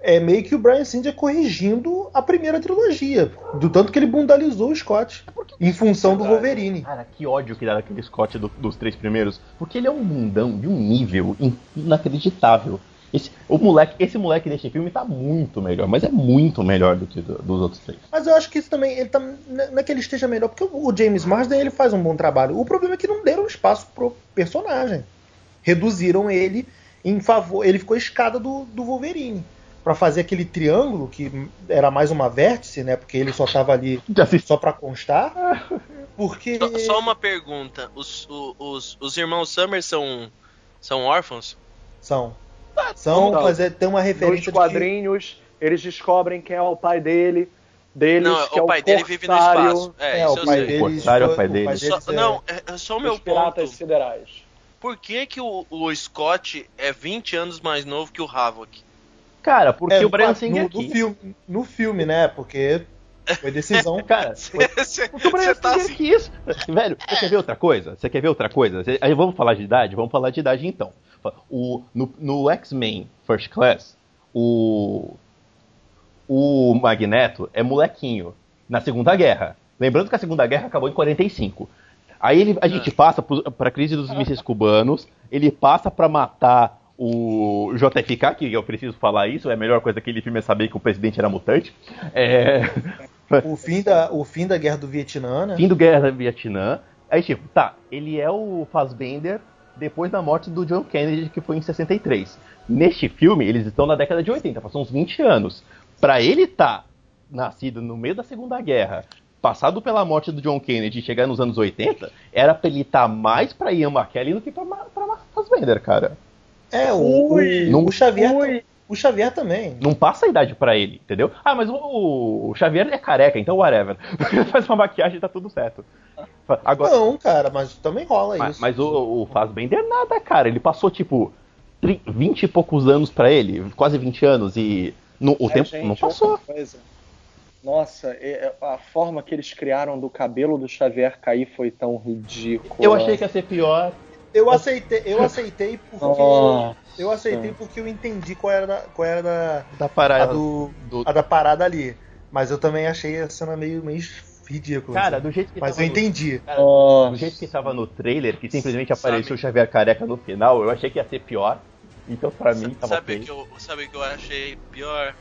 é meio que o Brian Singer corrigindo a primeira trilogia. Do tanto que ele bundalizou o Scott. Em função do Wolverine. Cara, que ódio que dá daquele Scott do- dos três primeiros. Porque ele é um bundão de um nível in- inacreditável. Esse, o moleque, esse moleque deste filme tá muito melhor, mas é muito melhor do que do- dos outros três. Mas eu acho que isso também, ele tá, não é que ele esteja melhor, porque o James Marsden ele faz um bom trabalho. O problema é que não deram espaço pro personagem. Reduziram ele em favor. Ele ficou escada do, do Wolverine. Pra fazer aquele triângulo, que era mais uma vértice, né? Porque ele só tava ali [laughs] só pra constar. Porque. Só, só uma pergunta: os, o- os, os irmãos Summers são, são órfãos? São. São, Não. mas é, tem uma nos referência de que- quadrinhos, eles descobrem quem é o pai dele, deles, Não, que é o o pai dele vive no espaço. É, É, isso o pai deles. Corsário é o foi- pai deles. deles Só- é- não, é, é só o meu ponto. siderais. Por que, que o, o Scott é 20 anos mais novo que o Havok? Cara, porque é, o Brian no, no, filme, no filme, né? Porque foi decisão. [laughs] Cara, Você Porque o Brian tá assim. quis. Velho, você quer ver outra coisa? Você quer ver outra coisa? Você- Aí vamos falar de idade? Vamos falar de idade então. O, no no X-Men First Class, o. O Magneto é molequinho na Segunda Guerra. Lembrando que a Segunda Guerra acabou em 45. Aí ele, a gente passa pro- pra crise dos mísseis cubanos, ele passa pra matar o JFK, que eu preciso falar isso, é a melhor coisa daquele filme é saber que o presidente era mutante. É. O fim, da, o fim da guerra do Vietnã, né? Fim do Guerra do Vietnã. Aí, tipo, tá, ele é o Fassbender depois da morte do John Kennedy, que foi em 63. Neste filme, eles estão na década de 80, passou uns 20 anos. Pra ele estar nascido no meio da Segunda Guerra, passado pela morte do John Kennedy e chegar nos anos 80, era pra ele estar mais pra Ian McKellen do que pra, pra Fassbender, cara. É, o, Ui, o, o Xavier. ui. O Xavier também. Não passa a idade pra ele, entendeu? Ah, mas o, o Xavier é careca, então whatever. [laughs] Faz uma maquiagem e tá tudo certo. Agora, Não, cara, mas também rola Mas, isso. mas o, o Fassbender nada, cara. Ele passou, tipo, tri- 20 e poucos anos pra ele, quase 20 anos, e no- o É, tempo gente, não passou. outra coisa. Nossa, é- a forma que eles criaram do cabelo do Xavier cair foi tão ridícula. Eu achei que ia ser pior. Eu aceitei, eu aceitei porque. Nossa. Eu aceitei porque eu entendi qual era, da- qual era da, Da a, parada. do, do- a da parada ali. Mas eu também achei a cena meio, meio ridícula. Cara, assim. do jeito que Mas tava eu no- entendi. cara, Nossa. do jeito que tava no trailer, que simplesmente Sabe- apareceu o Xavier careca no final, eu achei que ia ser pior. Então, pra mim, tava Sabe o que, eu, sabe o que eu achei pior?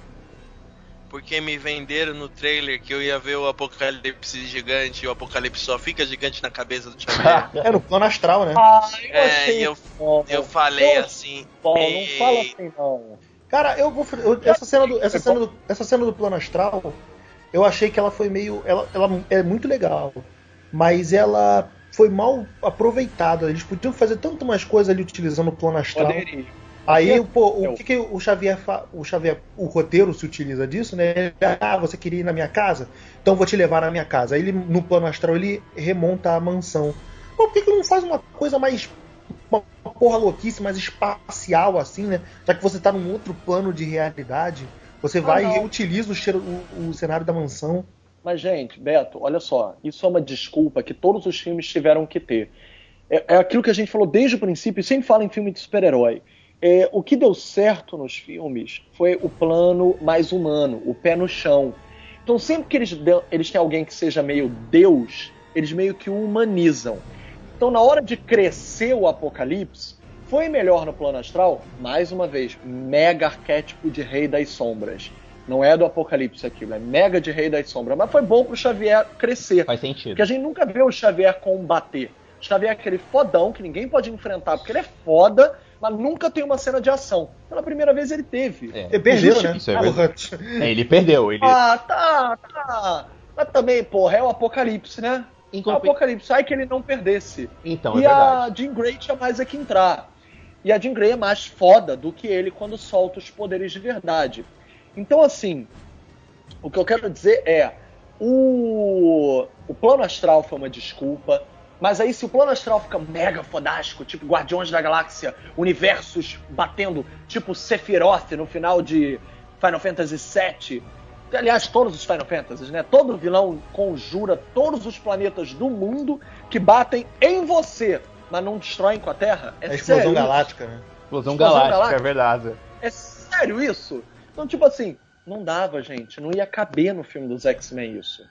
Porque me venderam no trailer que eu ia ver o apocalipse gigante e o apocalipse só fica gigante na cabeça do Xavier. [laughs] É no plano astral, né? Ah, eu é, e eu, bom. eu falei Eu- assim. Bom, não "Ei, fala assim não. Cara, eu vou. eu- essa, cena do, essa, cena do, essa cena do plano astral, eu achei que ela foi meio. Ela, ela é muito legal. Mas ela foi mal aproveitada. Eles podiam fazer tanto mais coisa ali utilizando o plano astral. Poderia. Aí, pô, o que, que o Xavier fa... o Xavier, o roteiro se utiliza disso, né? Ah, você queria ir na minha casa? Então vou te levar na minha casa. Aí ele, no plano astral, ele remonta a mansão. Pô, por que, que não faz uma coisa mais. Uma porra louquice, mais espacial, assim, né? Já que você tá num outro plano de realidade, você vai não. e reutiliza o, cheiro- o- o cenário da mansão. Mas, gente, Beto, olha só, isso é uma desculpa que todos os filmes tiveram que ter. É, é aquilo que a gente falou desde o princípio, e sempre fala em filme de super-herói. É, o que deu certo nos filmes foi o plano mais humano, o pé no chão. Então, sempre que eles, eles têm alguém que seja meio Deus, eles meio que o humanizam. Então, na hora de crescer o apocalipse, foi melhor no plano astral? Mais uma vez, mega arquétipo de Rei das Sombras. Não é do apocalipse aquilo, é mega de Rei das Sombras. Mas foi bom pro Xavier crescer. Faz sentido. Porque a gente nunca vê o Xavier combater. O Xavier é aquele fodão que ninguém pode enfrentar, porque ele é foda, mas nunca tem uma cena de ação. Pela primeira vez ele teve. É, Ele perdeu, justi- né? Isso é verdade. É, ele perdeu. Ele... Ah, tá, tá. Mas também, porra, é o apocalipse, né? É o Incompe- apocalipse. Ai que ele não perdesse. Então, é e a verdade. Jean Grey tinha mais é que entrar. E a Jean Grey é mais foda do que ele quando solta os poderes de verdade. Então, assim, o que eu quero dizer é: o, o plano astral foi uma desculpa. Mas aí, se o plano astral fica mega fodástico, tipo Guardiões da Galáxia, universos batendo, tipo Sephiroth no final de Final Fantasy VII. Aliás, todos os Final Fantasies, né? Todo vilão conjura todos os planetas do mundo que batem em você, mas não destroem com a Terra. É É explosão sério galáctica, né? Explosão Explosão galáctica, galáctica. é verdade. É sério isso? Então, tipo assim, não dava, gente. Não ia caber no filme dos X-Men isso.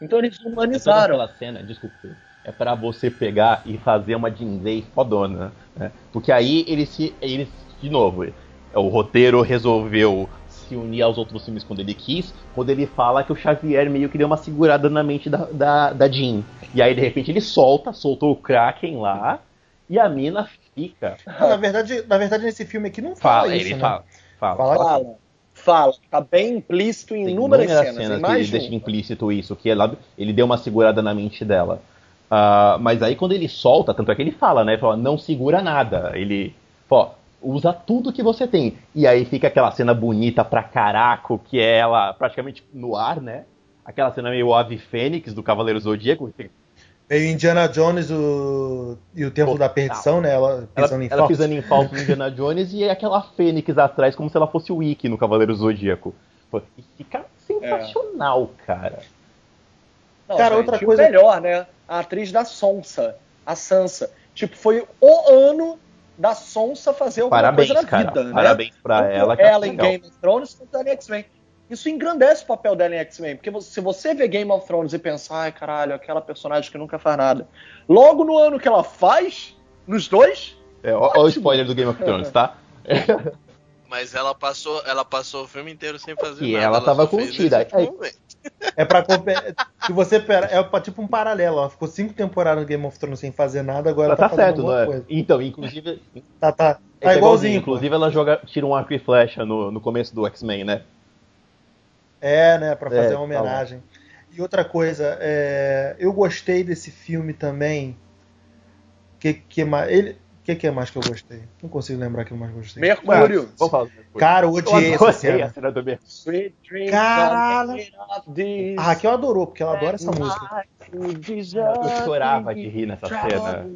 Então eles É humanizaram. aquela cena, desculpa, é pra você pegar e fazer uma Jinzei fodona, né? Porque aí eles se, eles de novo, o roteiro resolveu se unir aos outros filmes quando ele quis, quando ele fala que o Xavier meio que deu uma segurada na mente da, da, da Jean. E aí de repente ele solta, soltou o Kraken lá, e a mina fica. Ah, na, verdade, na verdade, nesse filme aqui não fala, Fala, isso, ele né? fala. Fala, Fala- Fala, fala. Tá bem implícito em Tem inúmeras inúmeras cenas. cenas que ele de deixa implícito isso, que ela, ele deu uma segurada na mente dela. Ah, mas aí quando ele solta, tanto é que ele fala, né? Ele fala, não segura nada. Ele, ó, usa tudo que você tem. E aí fica aquela cena bonita pra caraco, que é ela praticamente no ar, né? Aquela cena meio Ave Fênix do Cavaleiro Zodíaco. Meio Indiana Jones o... e o Templo da Perdição, né? Ela Ela, pisando em ela falso. pisando em falso no Indiana Jones e é aquela Fênix atrás, como se ela fosse o Ikki no Cavaleiro Zodíaco. Pô, e fica sensacional, cara. Não, Cara, gente, outra coisa- melhor, né? A atriz da Sonsa, a Sansa. Tipo, foi o ano da Sonsa fazer alguma Parabéns, coisa na cara. vida, né? Parabéns pra Tanto ela. que é ela em legal. Game of Thrones quanto ela em X-Men. Isso engrandece o papel dela em X-Men, porque se você vê Game of Thrones e pensar, ai caralho, aquela personagem que nunca faz nada. Logo no ano que ela faz, nos dois, É, ó, ó o spoiler do Game of Thrones, tá? Mas ela passou, ela passou o filme inteiro sem fazer E nada. ela tava só fez contida. Aí-. É pra. [laughs] Se você. pera- É pra, tipo um paralelo. Ela ficou cinco temporadas no Game of Thrones sem fazer nada, agora Tá, tá, tá certo, não é? coisa. Então, inclusive. Tá, tá. é Tá é igualzinho. Inclusive, ela joga, tira um arco e flecha no, no começo do X-Men, né? É, né, pra fazer É, uma homenagem. E outra coisa, é, eu gostei desse filme também. Que que mais? Ele, que que é mais que eu gostei? Não consigo lembrar que eu mais gostei. Mercúrio. Vamos falar do. Cara, eu Eu odiei essa adorei cena. a cena do Mercúrio. Caralho. A Raquel adorou, porque ela adora essa música. Eu chorava de rir nessa cena.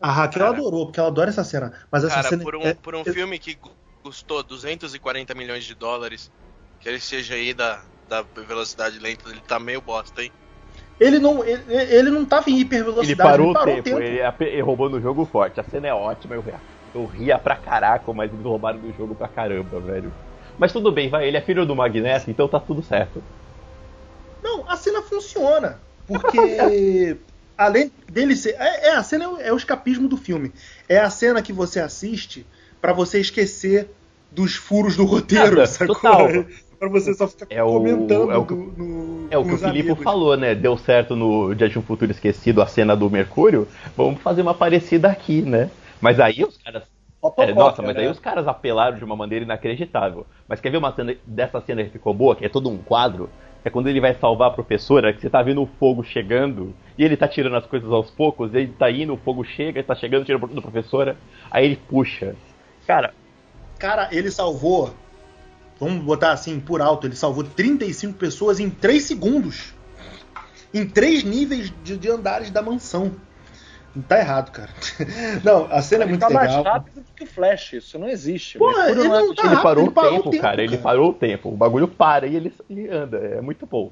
A Raquel adorou, porque ela adora essa cena. Mas essa Cara, cena. por um, é- por um filme que custou 240 milhões de dólares, que ele seja aí da, da velocidade lenta, ele tá meio bosta, hein? Ele não, ele, ele não tava em hipervelocidade, Ele parou, ele parou o tempo, Ele, ape- ele roubou no jogo forte. A cena é ótima, eu, eu ria pra caraca, mas eles roubaram do jogo pra caramba, velho. Mas tudo bem, vai, ele é filho do Magneto, então tá tudo certo. Não, a cena funciona. Porque [laughs] além dele ser. É, é, a cena é o, é o escapismo do filme. É a cena que você assiste pra você esquecer dos furos do roteiro, Nada, sacou? total. [laughs] Pra você só ficar É o- comentando é o que- do- no- É o que o Filipe falou, né? Deu certo no Dia de um Futuro Esquecido, a cena do Mercúrio. Vamos fazer uma parecida aqui, né? Mas aí os caras. É, nossa, mas aí os caras apelaram de uma maneira inacreditável. Mas quer ver uma cena dessa cena que ficou boa, que é todo um quadro? É quando ele vai salvar a professora, que você tá vendo o fogo chegando, e ele tá tirando as coisas aos poucos, ele tá indo, o fogo chega, ele tá chegando, tira da professora, aí ele puxa. Cara, Cara, ele salvou. Vamos botar assim, por alto, ele salvou 35 pessoas em 3 segundos. Em três níveis de, de andares da mansão. Não tá errado, cara. [laughs] Não, a cena é Ele muito tá legal. mais rápido do que o Flash, isso não existe. Pô, ele não é- não tá Ele rápido, parou ele o parou tempo, o tempo, cara. Ele parou o tempo. O bagulho para e ele, ele anda. É muito bom.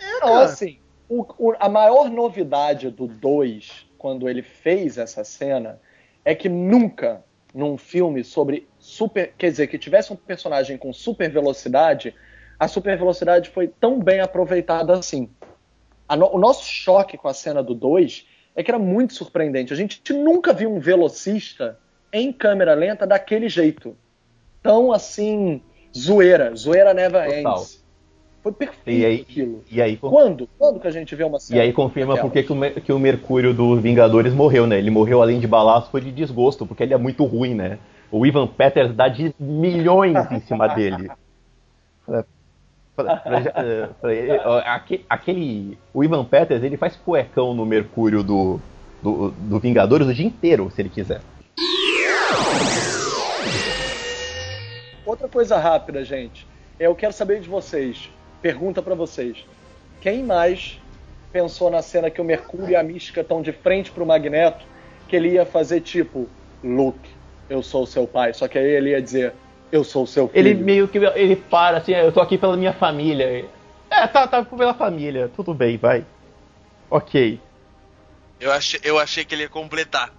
É, Não, assim, o- o- a maior novidade do 2, quando ele fez essa cena, é que nunca num filme sobre super. Quer dizer, que tivesse um personagem com super velocidade, a super velocidade foi tão bem aproveitada assim. No- o nosso choque com a cena do 2 é que era muito surpreendente. A gente nunca viu um velocista em câmera lenta daquele jeito. Tão assim, zoeira. Zoeira never Total. ends. Foi perfeito E aí, aquilo. e aí, Quando? Quando que a gente vê uma e cena? aí confirma por que o, que o Mercúrio do Vingadores morreu, né? Ele morreu além de balaço, foi de desgosto, porque ele é muito ruim, né? O Ivan Peters dá de milhões em cima [laughs] dele. Falei- falei- falei, já- eh, falei, ó, aque- Aquele. O Ivan Peters, ele faz cuecão no Mercúrio do, do, do Vingadores o dia inteiro, se ele quiser. Outra coisa rápida, gente. Eu quero saber de vocês. Pergunta pra vocês. Quem mais pensou na cena que o Mercúrio e a Mística estão de frente pro Magneto, que ele ia fazer tipo, Luke, eu sou o seu pai. Só que aí ele ia dizer, eu sou o seu filho. Ele meio que ele para assim, "Ah, eu tô aqui pela minha família. É, tá, tá pela família, tudo bem, vai. Ok. Eu achei, eu achei que ele ia completar.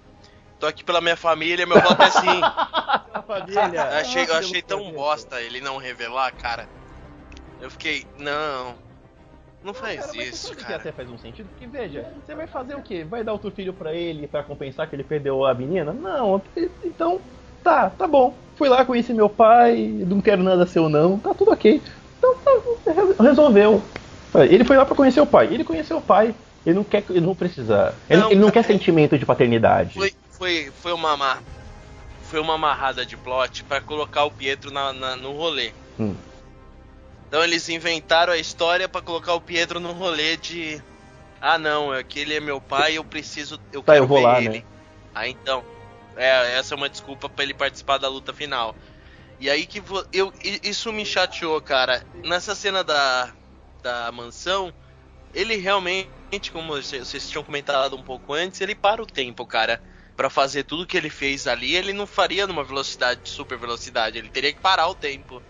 Tô aqui pela minha família, meu voto é sim. A família. Eu achei, eu achei tão bosta ele não revelar, cara. Eu fiquei, não. Não faz Cara, isso, sabe que cara. até faz um sentido, porque veja, você vai fazer o quê? Vai dar outro filho pra ele pra compensar que ele perdeu a menina? Não, então tá, tá bom. Fui lá, conheci meu pai, não quero nada seu não, tá tudo ok. Então tá, resolveu. Ele foi lá pra conhecer o pai, ele conheceu o pai, ele não quer, ele não precisa, ele Não, ele não quer cara, sentimento de paternidade. Foi, foi, foi uma foi uma amarrada de plot pra colocar o Pietro na, na- no rolê. Hum. Então eles inventaram a história pra colocar o Pietro no rolê de ah não, é que ele é meu pai, eu preciso, eu Tá, quero eu vou ver lá, ele. né? Ah, então, é, essa é uma desculpa pra ele participar da luta final. E aí que vo- eu isso me chateou, cara. Nessa cena da da mansão, ele realmente, como vocês vocês tinham comentado um pouco antes, ele para o tempo, cara. Pra fazer tudo que ele fez ali, ele não faria numa velocidade de super velocidade, ele teria que parar o tempo.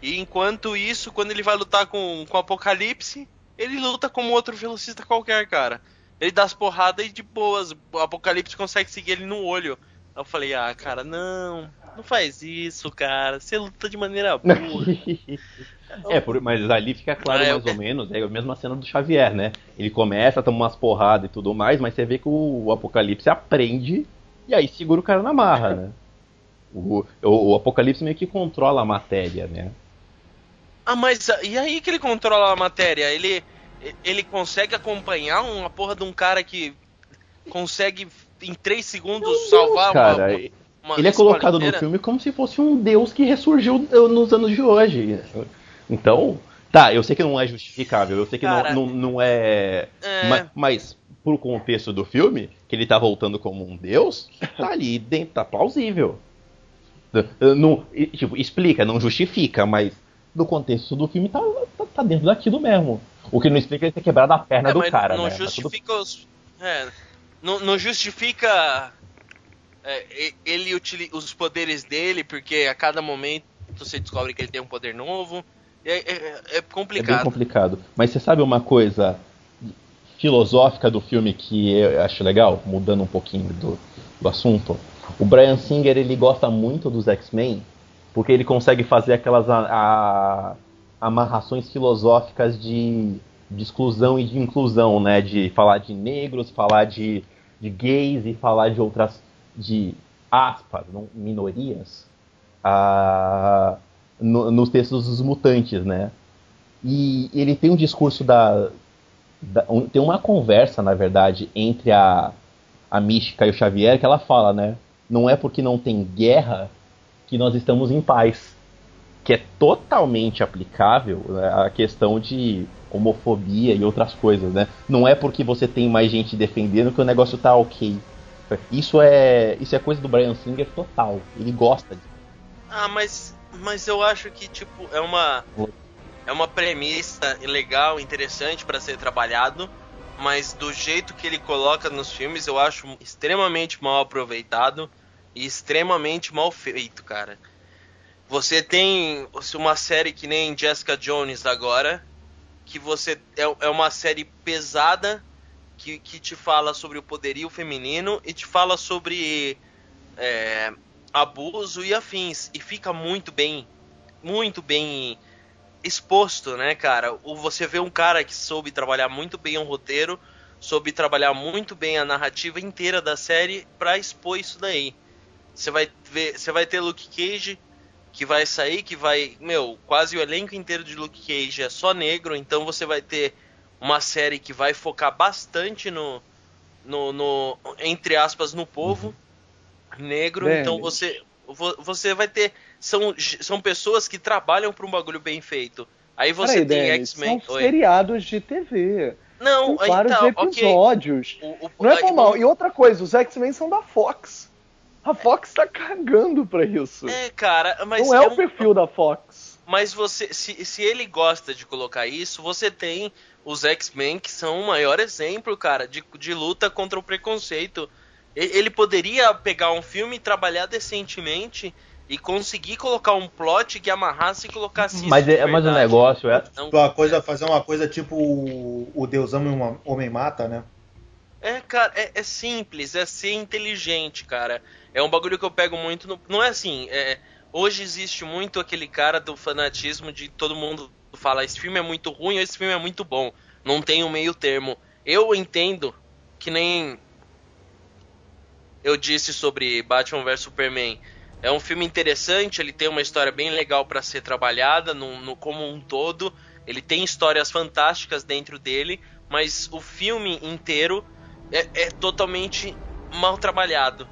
E enquanto isso, quando ele vai lutar com, com o Apocalipse, ele luta como outro velocista qualquer, cara. Ele dá as porradas e de boas, o Apocalipse consegue seguir ele no olho. Aí eu falei, ah, cara, não, não faz isso, cara. Você luta de maneira boa. [laughs] É, por- mas ali fica claro Ah, é, mais eu- ou menos, é a mesma cena do Xavier, né? Ele começa, toma umas porradas e tudo mais, mas você vê que o, o Apocalipse aprende e aí segura o cara na marra, né? O, o, o Apocalipse meio que controla a matéria, né? Ah, mas ah, e aí que ele controla a matéria? Ele, ele consegue acompanhar uma porra de um cara que consegue em 3 segundos salvar cara, uma, uma ele é colocado no filme como se fosse um deus que ressurgiu eh, nos anos de hoje. Então, tá, eu sei que não é justificável, eu sei que Cara, não, não, não é. É. ma- Mas, pro contexto do filme, que ele tá voltando como um deus, tá ali dentro, tá plausível. Eh, Não, e, tipo, explica, não justifica, mas no contexto do filme tá, tá, tá dentro daquilo mesmo. O que não explica é ele ter quebrado a perna É, do cara, não né? Tudo- justifica os. É, não, não justifica é, ele os poderes dele, porque a cada momento você descobre que ele tem um poder novo. É, é- é É bem complicado. complicado. Mas você sabe uma coisa filosófica do filme que eu acho legal, mudando um pouquinho do, do assunto? O Brian Singer ele gosta muito dos X-Men porque ele consegue fazer aquelas a- a- amarrações filosóficas de, de exclusão e de inclusão, né? De falar de negros, falar de, de gays e falar de outras de aspas, não, minorias, ah, no- nos textos dos mutantes, né? E ele tem um discurso da. da- um- tem uma conversa, na verdade, entre a, a Mística e o Xavier que ela fala, né? Não é porque não tem guerra que nós estamos em paz. Que é totalmente aplicável né, à questão de homofobia e outras coisas, né? Não é porque você tem mais gente defendendo que o negócio tá ok. Isso é, isso é coisa do Brian Singer total. Ele gosta disso. Ah, mas, mas eu acho que, tipo, é uma. É uma premissa legal, interessante pra ser trabalhado. Mas do jeito que ele coloca nos filmes, eu acho extremamente mal aproveitado e extremamente mal feito, cara. Você tem uma série que nem Jessica Jones agora, que você é, é uma série pesada que, que te fala sobre o poderio feminino e te fala sobre é, abuso e afins. E fica muito bem, muito bem exposto, né, cara? O, você vê um cara que soube trabalhar muito bem um roteiro, soube trabalhar muito bem a narrativa inteira da série para expor isso daí. Você vai ver, você vai ter Luke Cage que vai sair, que vai, meu, quase o elenco inteiro de Luke Cage é só negro, então você vai ter uma série que vai focar bastante no, no, no entre aspas, no povo uhum. negro. Bem, então você, você vai ter são, são pessoas que trabalham para um bagulho bem feito. Aí você Peraí, tem X-Men. São Oi. seriados de TV. Não, Tem vários então, episódios. Okay. O, o, Não é normal. E outra coisa, os X-Men são da Fox. A Fox tá cagando pra isso. É, cara, mas. Não é, é o perfil da Fox. Mas você, se, se ele gosta de colocar isso, você tem os X-Men que são o maior exemplo, cara, de, de luta contra o preconceito. Ele poderia pegar um filme e trabalhar decentemente e conseguir colocar um plot que amarrasse e colocasse mas isso. É, mas o negócio é. Uma coisa, fazer uma coisa tipo o Deus ama uma Homem Mata, né? É, cara, é, é, simples, é ser inteligente, cara. É um bagulho que eu pego muito. No, não é assim. É, hoje existe muito aquele cara do fanatismo de todo mundo fala: esse filme é muito ruim ou esse filme é muito bom. Não tem um meio termo. Eu entendo que nem eu disse sobre Batman vs Superman é um filme interessante, ele tem uma história bem legal para ser trabalhada no, no, como um todo. Ele tem histórias fantásticas dentro dele, mas o filme inteiro é, é totalmente mal trabalhado.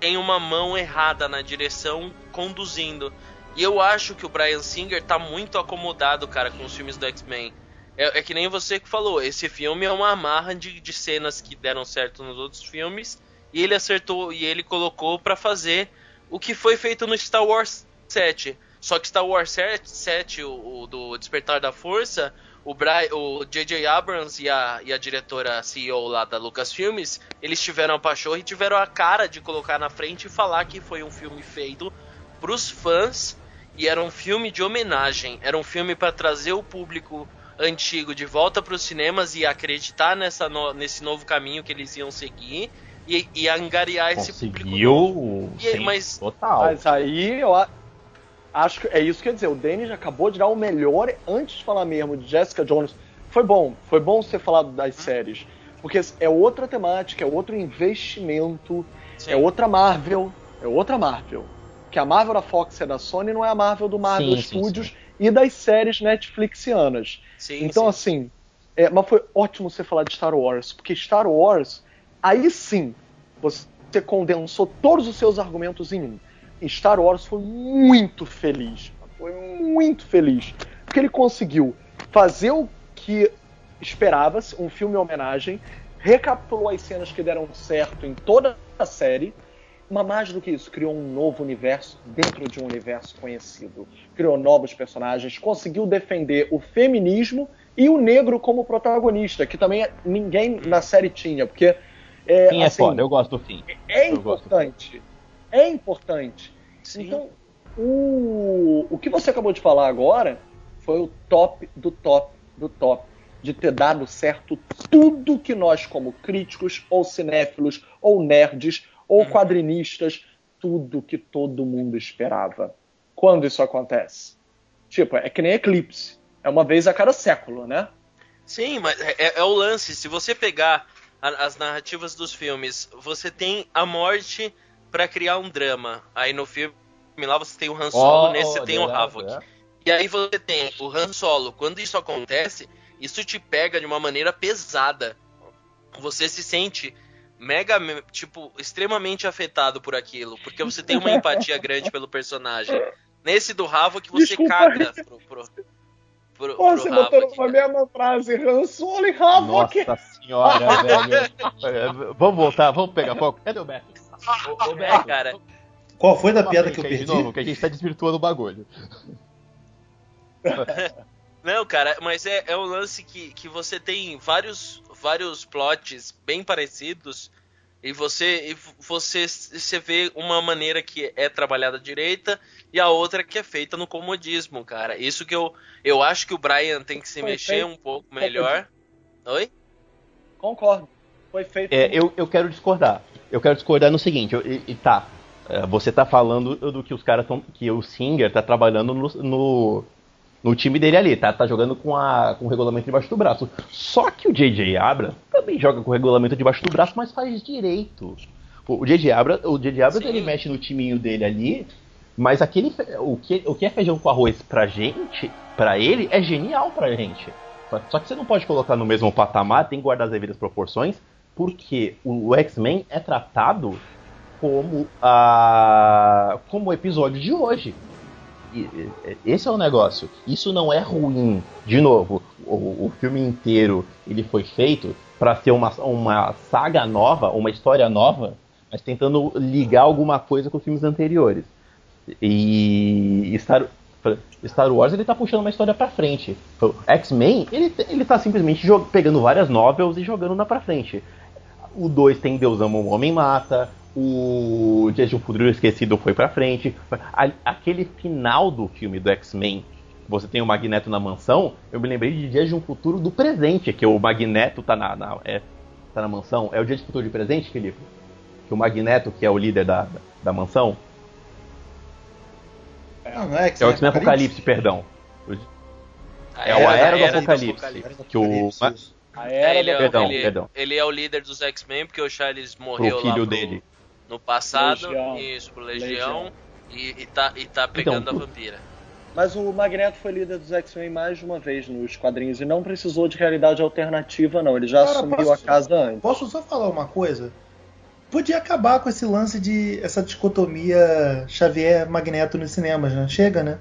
Tem uma mão errada na direção conduzindo. E eu acho que o Brian Singer tá muito acomodado, cara, com os filmes do X-Men. É, é, que nem você que falou, esse filme é uma amarra de, de cenas que deram certo nos outros filmes. E ele acertou e ele colocou para fazer o que foi feito no Star Wars 7. Só que Star Wars 7, 7 o, o do Despertar da Força, o J.J. Abrams e a, e a diretora CEO lá da Lucasfilmes, eles tiveram a paixão e tiveram a cara de colocar na frente e falar que foi um filme feito pros fãs e era um filme de homenagem, era um filme para trazer o público antigo de volta para os cinemas e acreditar nessa no, nesse novo caminho que eles iam seguir e, e angariar esse Conseguiu, público. E, mas, total. Mas aí eu acho que é isso que quer dizer. O Denis acabou de dar o melhor antes de falar mesmo de Jessica Jones. Foi bom, foi bom você falar das séries. Porque é outra temática, é outro investimento, Sim. é outra Marvel, é outra Marvel. Que a Marvel da Fox é da Sony, não é a Marvel do Marvel sim, Studios sim, sim. e das séries Netflixianas. então, assim, é, mas foi ótimo você falar de Star Wars, porque Star Wars Aí sim, você condensou todos os seus argumentos em um. Star Wars foi muito feliz. Foi muito feliz. Porque ele conseguiu fazer o que esperava-se, um filme homenagem, recapitulou as cenas que deram certo em toda a série, mas mais do que isso, criou um novo universo dentro de um universo conhecido. Criou novos personagens, conseguiu defender o feminismo e o negro como protagonista, que também ninguém na série tinha, porque é, Sim, é assim, foda, eu gosto do fim. É importante. É importante. Sim. Então, o, o que você acabou de falar agora foi o top do top do top de ter dado certo tudo que nós, como críticos, ou cinéfilos, ou nerds, ou hum. quadrinistas, tudo que todo mundo esperava. Quando isso acontece? Tipo, é que nem eclipse. É uma vez a cada século, né? Sim, mas é, é o lance. Se você pegar as narrativas dos filmes, você tem a morte para criar um drama. Aí no filme lá você tem o Han Solo, oh, nesse você tem o Havok. É. E aí você tem o Han Solo. Quando isso acontece, isso te pega de uma maneira pesada. Você se sente mega, tipo, extremamente afetado por aquilo, porque você tem uma [laughs] empatia grande pelo personagem. Nesse do Havok você Desculpa. caga pro, pro, pro, Pô, você botou numa mesma frase, Han Solo e Havok. Nossa senhora, [laughs] velho. Vamos voltar, vamos pegar foco. Cadê o Beto? O, o Beto, cara. Qual foi da piada que eu perdi? De novo, que a gente tá desvirtuando o bagulho. [laughs] Não, cara, mas é, é um lance que, que você tem vários, vários plots bem parecidos e você e você você vê uma maneira que é trabalhada à direita e a outra que é feita no comodismo, cara. Isso que eu eu acho que o Brian tem que se Foi mexer feito um pouco melhor. Oi? Concordo. Foi feito. É, eu, eu quero discordar. Eu quero discordar no seguinte, eu- e, e tá. é, Você tá falando do que os caras estão. Que o Singer tá trabalhando no, no, no time dele ali, tá? Tá jogando com, a, com o regulamento debaixo do braço. Só que o JJ Abra também joga com o regulamento debaixo do braço, mas faz direito. O JJ Abra, o JJ Abra Sim. ele mexe no timinho dele ali, mas aquele o que, o que é feijão com arroz pra gente, pra ele, é genial pra gente. Só que você não pode colocar no mesmo patamar, tem que guardar as devidas proporções, porque o X-Men é tratado como a como o episódio de hoje. Esse é o negócio. Isso não é ruim. De novo, o, o filme inteiro ele foi feito para ser uma, uma saga nova, uma história nova, mas tentando ligar alguma coisa com os filmes anteriores. E Star, Star Wars ele tá puxando uma história pra frente. X-Men ele, ele tá simplesmente pegando várias novels e jogando na pra frente. O 2 tem Deus ama o Homem Mata. O Dias de um Futuro Esquecido foi pra frente. Aquele final do filme do X-Men, você tem o Magneto na mansão, eu me lembrei de Dias de um Futuro do presente, que o Magneto tá na, na- é, tá na mansão. É o Dia de Futuro de Presente, Felipe? Que o Magneto, que é o líder da, da, da mansão, Não, não é é o X-Men Apocalipse, perdão. A É o Era- Era do. Apocalipse, Que o, A É, ele, é, Perdão, ele- perdão. ele é o líder dos X-Men porque o Charles pro morreu lá filho pro- dele. no passado, Legião. isso, pro Legião, E, e tá, e tá Então, pegando a tu- vampira. Mas o Magneto foi líder dos X-Men mais de uma vez nos quadrinhos e não precisou de realidade alternativa, não. Ele já Cara, assumiu posso- a casa antes. Posso só falar uma coisa? Podia acabar com esse lance de essa dicotomia Xavier-Magneto nos cinemas, né? Chega, né?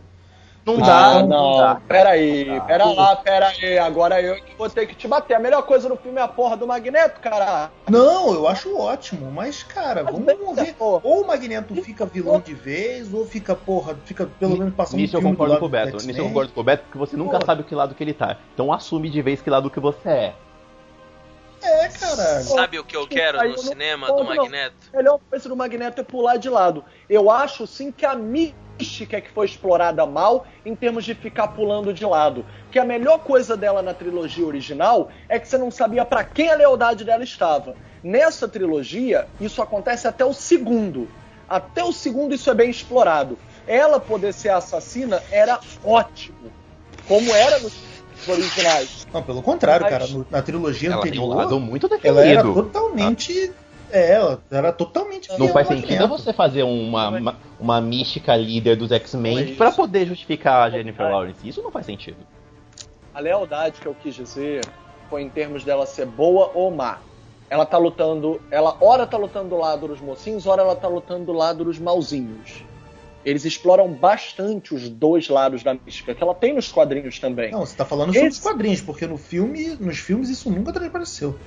Não Ah, dá, não, não dá. peraí, Ah, pera lá, peraí. Agora eu que vou ter que te bater. A melhor coisa no filme é a porra do Magneto, cara. Não, eu acho ótimo, mas, cara, Mas vamos ver. porra. Ou o Magneto fica vilão de vez, ou fica, porra, fica pelo menos passando Nisso eu um filme do concordo com o do Beto. Nisso eu concordo com o Beto, porque você nunca Pô. sabe que lado que ele tá. Então assume de vez que lado que você é. É, caralho. Sabe o que eu quero Aí no eu não cinema do não. Magneto? A melhor coisa do Magneto é pular de lado. Eu acho sim que a mística é que foi explorada mal em termos de ficar pulando de lado. Que a melhor coisa dela na trilogia original é que você não sabia pra quem a lealdade dela estava. Nessa trilogia, isso acontece até o segundo. Até o segundo isso é bem explorado. Ela poder ser assassina era ótimo. Como era nos originais. Não, pelo contrário, Mas- cara. no- na trilogia Ela tem um anterior, lado muito ela era totalmente. É, ela era totalmente. Não faz sentido você fazer uma, uma, uma mística líder dos é X-Men isso. pra poder justificar a Jennifer Lawrence. Isso não faz sentido. A lealdade que eu quis dizer foi em termos dela ser boa ou má. Ela tá lutando, ela ora tá lutando do lado dos mocinhos, ora ela tá lutando do lado dos malzinhos. Eles exploram bastante os dois lados da mística, que ela tem nos quadrinhos também. Não, você tá falando sobre Esse- os quadrinhos, porque no filme, nos filmes isso nunca transpareceu.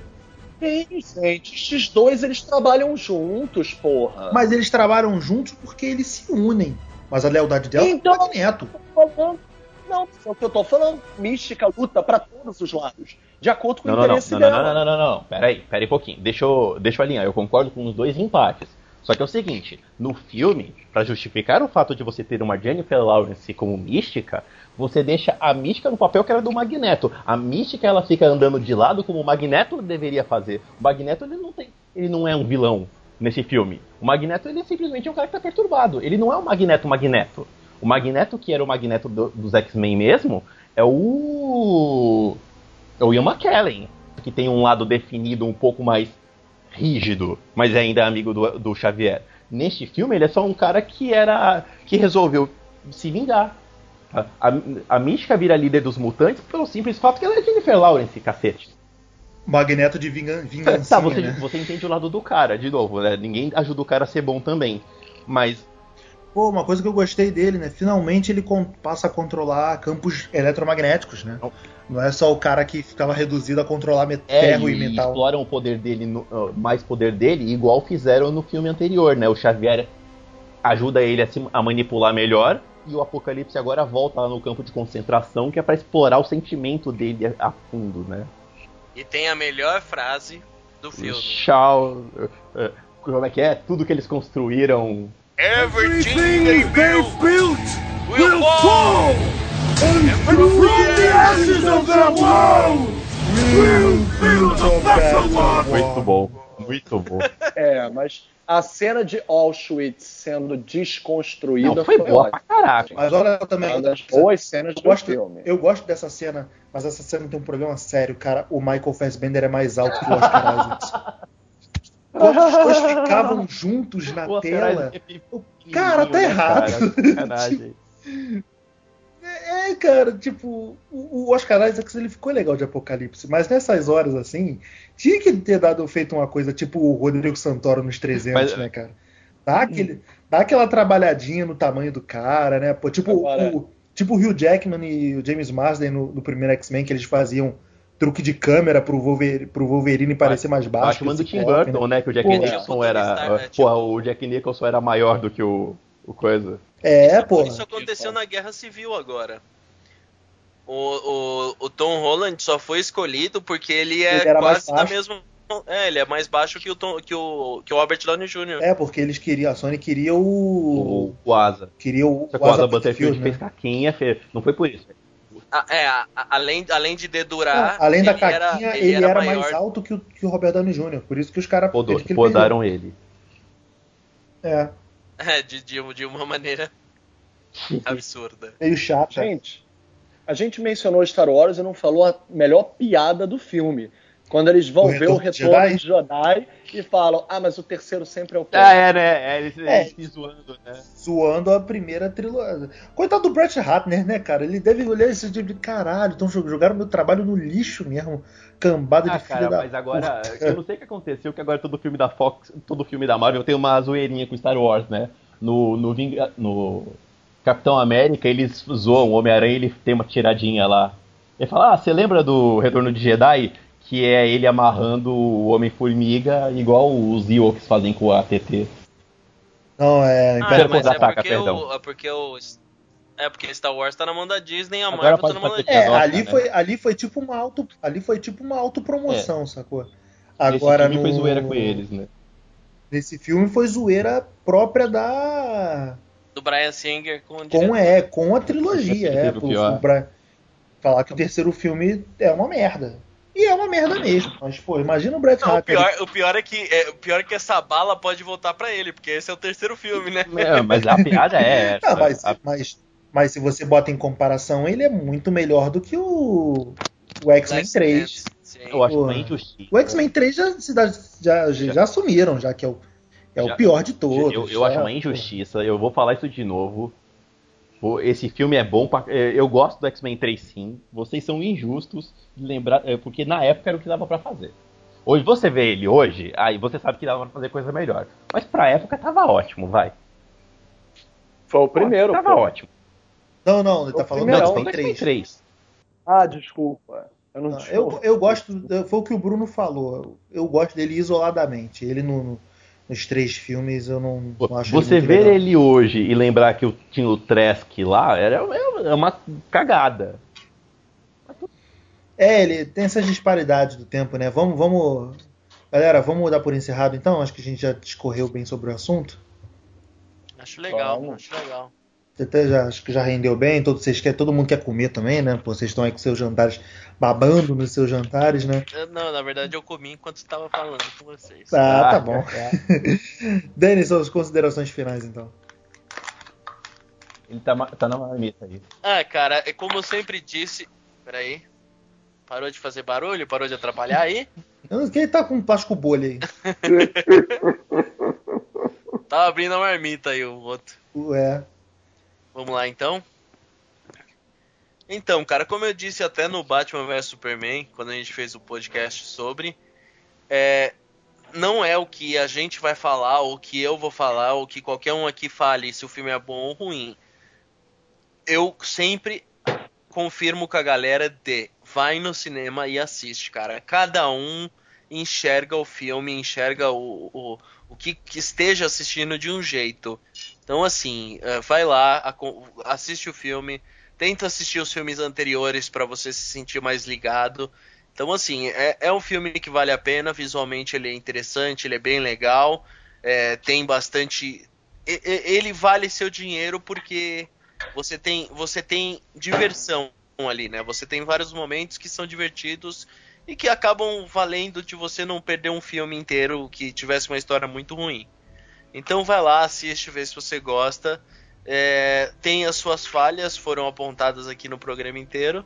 Sim, gente, esses dois eles trabalham juntos, porra. Mas eles trabalham juntos porque eles se unem. Mas a lealdade dela Então- é o Magneto. Não, é o que eu tô falando. Mística luta pra todos os lados, de acordo com Não, o não, interesse não, não, dela. não, não, não, não, não. Pera aí, pera aí um pouquinho. Deixa eu, deixa eu alinhar. Eu concordo com os dois empates. Só que é o seguinte, no filme, pra justificar o fato de você ter uma Jennifer Lawrence como mística, você deixa a mística no papel que era do Magneto. A mística ela fica andando de lado como o Magneto deveria fazer. O Magneto ele não tem, ele não é um vilão nesse filme. O Magneto ele é simplesmente um cara que tá perturbado. Ele não é o Magneto Magneto. O Magneto que era o Magneto do- dos X-Men mesmo é o é o Ian McKellen, que tem um lado definido um pouco mais rígido, mas ainda é amigo do, do Xavier. Neste filme, ele é só um cara que era. que resolveu se vingar. A, a, a Mística vira líder dos mutantes pelo simples fato que ela é Jennifer Lawrence, cacete. Magneto de vingan vingança. [laughs] Tá, você, né? você entende o lado do cara, de novo, né? Ninguém ajuda o cara a ser bom também. Mas Pô, uma coisa que eu gostei dele, né? Finalmente ele passa a controlar campos eletromagnéticos, né? Não é só o cara que ficava reduzido a controlar é, ferro e, e metal. exploram o poder dele, no- uh, mais poder dele, igual fizeram no filme anterior, né? O Xavier ajuda ele a, se- a manipular melhor. E o Apocalipse agora volta lá no campo de concentração, que é pra explorar o sentimento dele a, a fundo, né? E tem a melhor frase do filme. Tchau. eh, Como é que é? Tudo que eles construíram. Everything they built will fall. And from the ashes of their world, Muito bom. Muito bom. [laughs] É, mas a cena de Auschwitz sendo desconstruída Não, foi boa pra caraca. Mas olha também. Uma das boas cenas Eu do gosto, filme. eu gosto dessa cena, mas essa cena tem um problema sério, cara. O Michael Fassbender é mais alto que o Oscar Isaac. [laughs] Quando os dois ficavam juntos na [laughs] Pô, tela. caralho, Cara, tá né, errado. cara? Sacanagem. [laughs] É, cara, tipo, o Oscar Isaac ele ficou legal de Apocalipse, mas nessas horas assim, tinha que ter dado feito uma coisa tipo o Rodrigo Santoro nos 300, Mas- né, cara? Dá, aquele, dá aquela trabalhadinha no tamanho do cara, né? Pô, tipo, Agora- o, tipo o Hugh Jackman e o James Marsden no, no primeiro X-Men, que eles faziam truque de câmera pro Wolverine, pro Wolverine parecer mais baixo. Acho que manda o que Tim Burton, né? Que o Jack Nicholson era. Né, Porra, tipo- o Jack Nicholson era maior do que o, o coisa. É, pô. Isso aconteceu na Guerra Civil agora. O, o, o Tom Holland só foi escolhido porque ele é Ele era mais quase da baixo. mesma. É, ele é mais baixo que o, Tom, que o, que o Robert Downey Jr. É, porque eles queriam, a Sony queria o. O, o Asa. Queria o, Só que o Asa Butterfield, Butterfield fez né? caquinha, fez... não foi por isso. É, além, além de dedurar. Não, além da ele era- caquinha, ele, era, maior mais alto que o, que o Robert Downey Jr. Por isso que os caras. Podou, ele podaram ele. É, [laughs] É, de, de, de uma maneira [laughs] absurda. meio chato. Gente, a gente mencionou Star Wars e não falou a melhor piada do filme. Quando eles vão O ver o Retorno Jedi? de Jedi e falam, ah, mas o terceiro sempre é o Ah, é, né? É, eles, É. eles zoando, né? Zoando a primeira trilogia. Coitado do Brett Ratner, né, cara? Ele deve olhar esse tipo de caralho. Então jogaram meu trabalho no lixo mesmo. Cambada Ah, de cara, mas agora, puta. eu não sei o que aconteceu, que agora todo filme da Fox, todo filme da Marvel tem uma zoeirinha com Star Wars, né? No, no, no Capitão América, eles zoam o Homem-Aranha, ele tem uma tiradinha lá. Ele fala, ah, você lembra do Retorno de Jedi? Que é ele amarrando o Homem-Formiga, igual os Ewoks fazem com a TT. Não, é. Ah, Império mas é Contra-Ataca, porque, perdão. o, é porque o. É porque Star Wars tá na mão da Disney, a Marvel tá na mão da Disney. É, ali, né? foi, ali foi tipo uma auto, ali foi tipo uma autopromoção, sacou? Esse Agora filme no foi zoeira com eles, né? Nesse filme foi zoeira própria da Do Brian Singer com o com é, com a trilogia, é, pior. pro Bra- falar que o terceiro filme é uma merda. E é uma merda mesmo. Mas pô, imagina o Brett Não, o, pior, o, pior é que, é, o pior é que essa bala pode voltar pra ele, porque esse é o terceiro filme, né? É, mas a piada é [laughs] essa. Ah, mas, A- mas, mas se você bota em comparação, ele é muito melhor do que o, o X-Men 3. Sim. eu acho uma injustiça. O X-Men 3 já, já, já, já assumiram, já que é o, é Já. o pior de todos. Eu, eu acho uma injustiça, eu vou falar isso de novo. Pô, Esse filme é bom, pra, é, eu gosto do X-Men 3 sim. Vocês são injustos de lembrar, é, porque na época era o que dava pra fazer. Hoje você vê ele hoje, aí você sabe que dava pra fazer coisa melhor. Mas pra época tava ótimo, vai. Foi o primeiro. Tava pô. ótimo. Não, não, ele tá O falando do Não, primeirão. X-Men falando do X-Men 3. 3. Ah, desculpa. Eu não Não, tinha. eu, eu gosto, foi o que o Bruno falou. Eu gosto dele isoladamente. Ele no- nos três filmes eu não, não acho Você ele ver legal. ele hoje e lembrar que eu tinha o Trask lá, era, é uma cagada. É, ele tem essas disparidades do tempo, né? Vamos, vamos. Galera, vamos dar por encerrado então? Acho que a gente já discorreu bem sobre o assunto. Acho legal, Vamos. acho legal. Você Até já, acho que já rendeu bem. Todo, vocês querem, todo mundo quer comer também, né? Pô, vocês estão aí com seus jantares, babando nos seus jantares, né? Não, na verdade eu comi enquanto estava falando com vocês. Ah, tá Ah, bom. é. [laughs] Denis, suas considerações finais então. Ele tá, tá na marmita aí. Ah, cara, é como eu sempre disse. Peraí. Parou de fazer barulho? Parou de atrapalhar aí? [laughs] Quem tá com um plástico bolha aí? [laughs] Tava abrindo a marmita aí o outro. É. Vamos lá então. Então, cara, como eu disse até no Batman vs Superman, quando a gente fez o podcast sobre, é, não é o que a gente vai falar, ou que eu vou falar, ou que qualquer um aqui fale se o filme é bom ou ruim. Eu sempre confirmo com a galera de vai no cinema e assiste, cara. Cada um enxerga o filme, enxerga o, o, o que, que esteja assistindo de um jeito. Então, assim, eh, vai lá, assiste o filme, tenta assistir os filmes anteriores para você se sentir mais ligado. Então, assim, é, é um filme que vale a pena, visualmente ele é interessante, ele é bem legal, é, tem bastante. Ele vale seu dinheiro porque você tem, você tem diversão ali, né? Você tem vários momentos que são divertidos e que acabam valendo de você não perder um filme inteiro que tivesse uma história muito ruim. Então vai lá, assiste, vê se você gosta. É, tem as suas falhas, foram apontadas aqui no programa inteiro.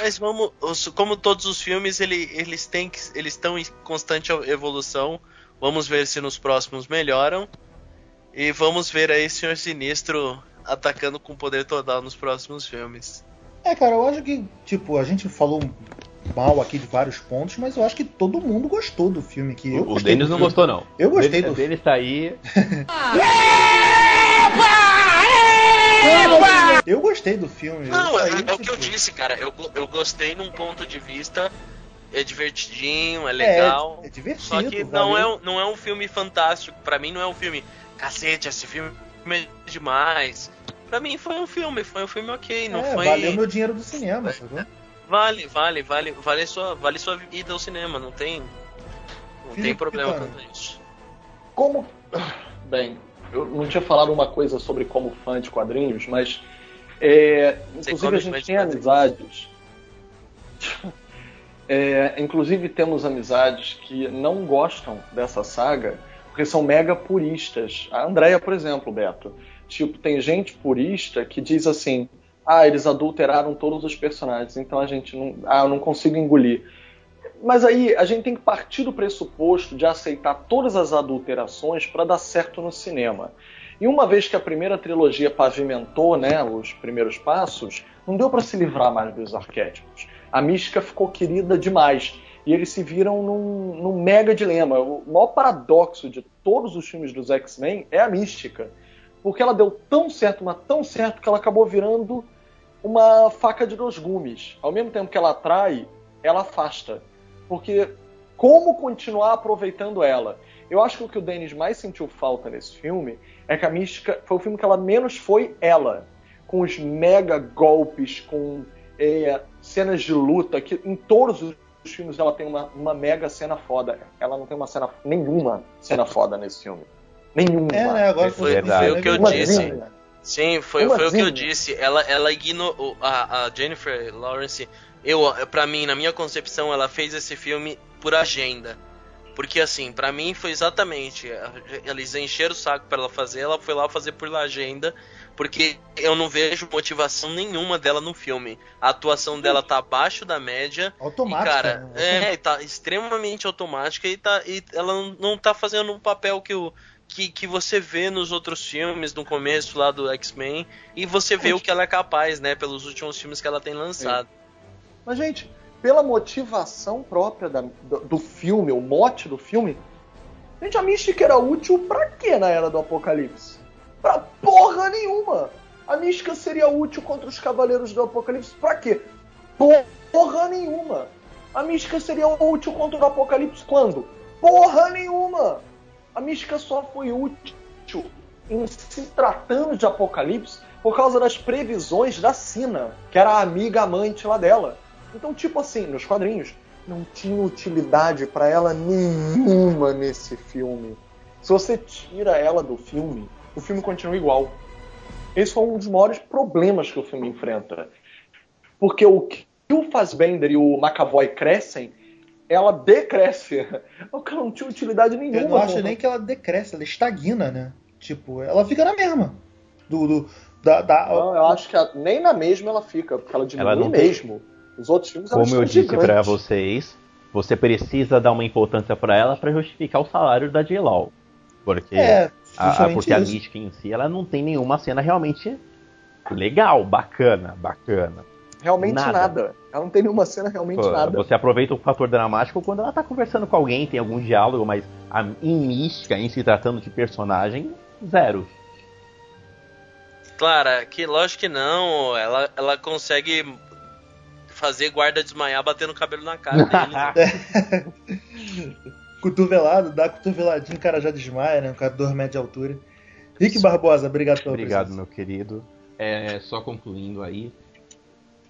Mas vamos, os- como todos os filmes, ele- eles têm que- eles estão em constante evolução. Vamos ver se nos próximos melhoram. E vamos ver aí Senhor Sinistro atacando com poder total nos próximos filmes. É, cara, eu acho que, tipo, a gente falou mal aqui de vários pontos, mas eu acho que todo mundo gostou do filme aqui. Eu O Denis não filme. gostou, não. Eu gostei o Denis, do- o Denis tá aí. Eu gostei do filme. Não, é, é o que eu tipo, disse, cara. Eu, eu gostei num ponto de vista. É divertidinho, é legal. É, é divertido. Só que não valeu. é, um- não é um filme fantástico. Pra mim não é um filme. Cacete, esse filme é demais. Pra mim foi um filme, foi um filme ok. Não É, foi. valeu meu dinheiro do cinema, sacou? Vale, vale, vale, vale sua, vale sua ida ao cinema, não tem. Não tem problema Pitano. quanto a isso. Como. Bem, eu não tinha falado uma coisa sobre como fã de quadrinhos, mas. é, inclusive a gente tem amizades. [laughs] É, inclusive temos amizades que não gostam dessa saga porque são mega puristas. A Andrea, por exemplo, Beto. Tipo, tem gente purista que diz assim: ah, eles adulteraram todos os personagens, então a gente não. Ah, eu não consigo engolir. Mas aí a gente tem que partir do pressuposto de aceitar todas as adulterações para dar certo no cinema. E uma vez que a primeira trilogia pavimentou né, os primeiros passos, não deu para se livrar mais dos arquétipos. A mística ficou querida demais. E eles se viram num, num mega dilema. O maior paradoxo de todos os filmes dos X-Men é a mística. Porque ela deu tão certo, mas tão certo, que ela acabou virando uma faca de dois gumes. Ao mesmo tempo que ela atrai, ela afasta. Porque como continuar aproveitando ela? Eu acho que o que o Dennis mais sentiu falta nesse filme é que a Mística foi o filme que ela menos foi ela. Com os mega golpes, com é, cenas de luta, que em todos os filmes ela tem uma, uma mega cena foda. Ela não tem uma cena, nenhuma cena foda nesse filme. Nenhuma. É, né? Agora Foi- foi o que eu disse. zinha. Sim, foi, Uma foi o que eu disse. Ela, ela ignorou. A, a Jennifer Lawrence, eu, pra mim, na minha concepção, ela fez esse filme por agenda. Porque, assim, pra mim foi exatamente. Eles encheram o saco pra ela fazer, ela foi lá fazer por agenda. Porque eu não vejo motivação nenhuma dela no filme. A atuação dela tá abaixo da média. Automática. E, cara, né? é, tá extremamente automática e, tá, e ela não- tá fazendo um papel que, o, que, que você vê nos outros filmes, no começo lá do X-Men, e você vê o que ela é capaz, né, pelos últimos filmes que ela tem lançado. Mas, gente, pela motivação própria da- do, do filme, o mote do filme, gente, a mística era útil pra quê na Era do Apocalipse? Pra porra nenhuma! A mística seria útil contra os Cavaleiros do Apocalipse pra quê? Porra nenhuma! A mística seria útil contra o Apocalipse quando? Porra nenhuma! A mística só foi útil em se tratando de Apocalipse por causa das previsões da Sina, que era a amiga amante lá dela. Então, tipo assim, nos quadrinhos, não tinha utilidade pra ela nenhuma nesse filme. Se você tira ela do filme, o filme continua igual. Esse foi um dos maiores problemas que o filme enfrenta. Porque o que o Fassbender e o McAvoy crescem, ela decresce. [laughs] Porque ela não tinha utilidade nenhuma. Eu não acho nem que ela decresce, ela estagna, né? Tipo, ela fica na mesma. Do, do- da, da- Não, eu acho que a- nem na mesma ela fica, porque ela diminui Ela não tem- mesmo. Os outros filmes Como eu são disse pra gigantes. vocês, você precisa dar uma importância pra ela pra justificar o salário da J-Law. Porque, É, a, porque a em si, ela não tem nenhuma cena realmente legal, bacana, bacana. Realmente Nada. nada. Ela não tem nenhuma cena realmente Pô, nada. Você aproveita o fator dramático quando ela tá conversando com alguém, tem algum diálogo, mas a, em mística, em se tratando de personagem, zero. Clara, que lógico que não, ela, ela consegue fazer guarda desmaiar batendo o cabelo na cara dele. [laughs] Cotovelado, dá cotoveladinho, o cara já desmaia, né? Um cara de 2 metros de altura. Rick Barbosa, obrigado pela Obrigado, presença. meu querido. É, só concluindo aí,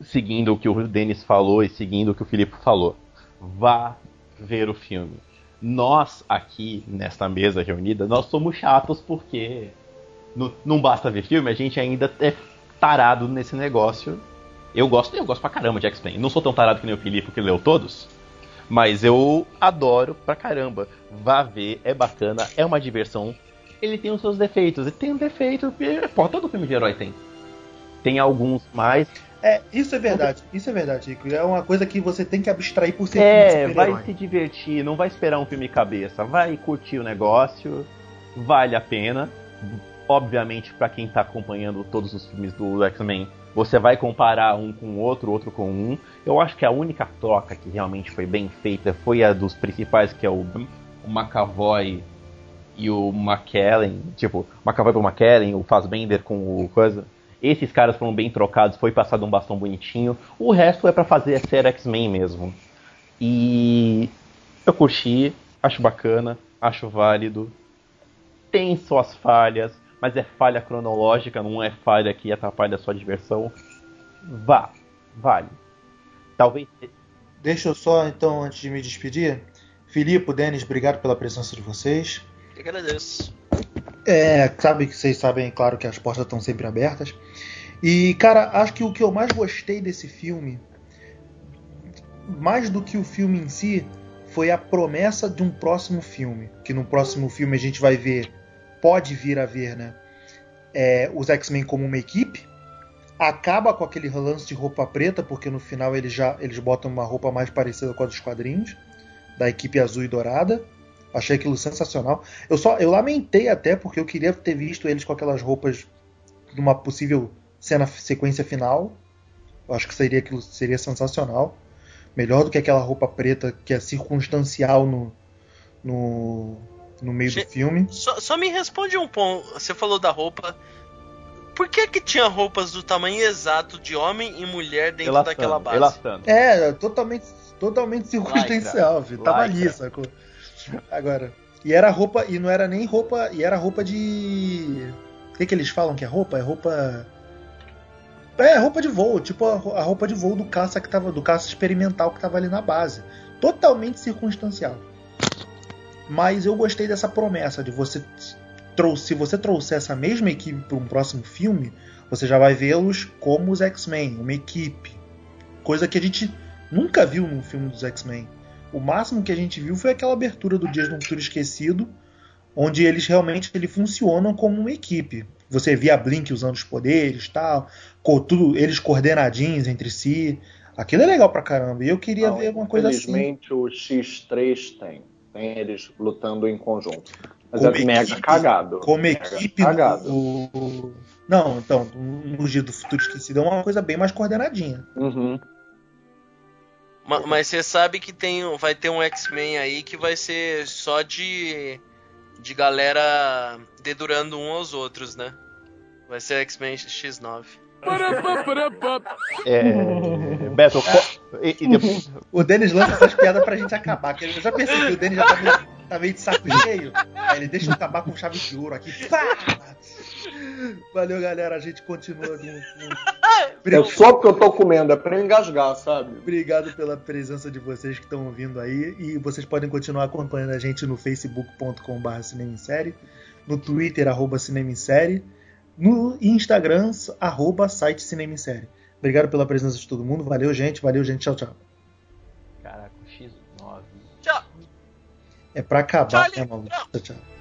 seguindo o que o Denis falou e seguindo o que o Filipe falou. Vá ver o filme. Nós aqui, nesta mesa reunida, nós somos chatos porque não, não basta ver filme, a gente ainda é tarado nesse negócio. Eu gosto, eu gosto pra caramba de X-Men. Não sou tão tarado que nem o Filipe que leu todos, mas eu adoro pra caramba. Vá ver, é bacana, é uma diversão. Ele tem os seus defeitos, e tem um defeito, pô, todo filme de herói tem. Tem alguns mais. É, isso é verdade, isso é verdade, Rico. É uma coisa que você tem que abstrair por ser É, vai se divertir, não vai esperar um filme cabeça, vai curtir o negócio, vale a pena. Obviamente, pra quem tá acompanhando todos os filmes do X-Men, você vai comparar um com o outro, outro com um. Eu acho que a única troca que realmente foi bem feita foi a dos principais, que é o, o McAvoy e o McKellen. Tipo, McAvoy pro McKellen, o Fassbender com o coisa. Esses caras foram bem trocados, foi passado um bastão bonitinho. O resto é pra fazer ser X-Men mesmo. E eu curti, acho bacana, acho válido. Tem suas falhas, mas é falha cronológica, não é falha que atrapalha a sua diversão. Vá, vale. Talvez. Deixa eu só, então, antes de me despedir. Filipe, Denis, obrigado pela presença de vocês. Eu agradeço. É, sabe que vocês sabem, claro, que as portas estão sempre abertas. E, cara, acho que o que eu mais gostei desse filme, mais do que o filme em si, foi a promessa de um próximo filme. Que no próximo filme a gente vai ver, pode vir a ver, né? é, os X-Men como uma equipe. Acaba com aquele lance de roupa preta, porque no final eles já eles botam uma roupa mais parecida com a dos quadrinhos, da equipe azul e dourada. Achei aquilo sensacional. Eu só eu lamentei até porque eu queria ter visto eles com aquelas roupas numa possível cena sequência final. Eu acho que seria aquilo seria sensacional. Melhor do que aquela roupa preta que é circunstancial no no, no meio Che- do filme. Só, só me responde um ponto. Você falou da roupa. Por que que tinha roupas do tamanho exato de homem e mulher dentro daquela base? elastando. É, totalmente, totalmente circunstancial, filho. Tava ali, sacou? Agora. E era roupa, e não era nem roupa, e era roupa de. O que, que eles falam que é roupa? É roupa. É, roupa de voo, tipo a roupa de voo do caça que tava. Do caça experimental que tava ali na base. Totalmente circunstancial. Mas eu gostei dessa promessa de você. Se você trouxer essa mesma equipe para um próximo filme, você já vai vê-los como os X-Men, uma equipe. Coisa que a gente nunca viu num filme dos X-Men. O máximo que a gente viu foi aquela abertura do Dias no Futuro Esquecido, onde eles realmente eles funcionam como uma equipe. Você via a Blink usando os poderes, tal, tudo eles coordenadinhos entre si. Aquilo é legal pra caramba. E eu queria Não, ver uma coisa assim. Infelizmente o X3 tem. Tem eles lutando em conjunto. Mas Como é mega equipe- cagado. Como Mega equipe Cagado. do. Não, então, no Dia do Futuro Esquecido é uma coisa bem mais coordenadinha. Uhum. Ma- Mas você sabe que tem, vai ter um X-Men aí que vai ser só de, de galera dedurando um aos outros, né? Vai ser X-Men X9. É, Beto, co- e, e depois, O Denis lança essas piadas pra gente acabar. que Eu já percebi que o Denis já tá meio, tá meio de saco cheio. Aí ele deixa eu acabar com chave de ouro aqui. Pá! Valeu, galera. A gente continua. No, no... É só porque eu tô comendo, é pra eu engasgar, sabe? Obrigado pela presença de vocês que estão ouvindo aí. E vocês podem continuar acompanhando a gente no facebook.com.br cinemissérie, no twitter, arroba cinemissérie, no Instagram, arroba site cinemissérie. Obrigado pela presença de todo mundo. Valeu, gente. Valeu, gente. Tchau, tchau. Caraca, o X9. Tchau! É pra acabar, Tchau, né, maluco? Tchau, tchau.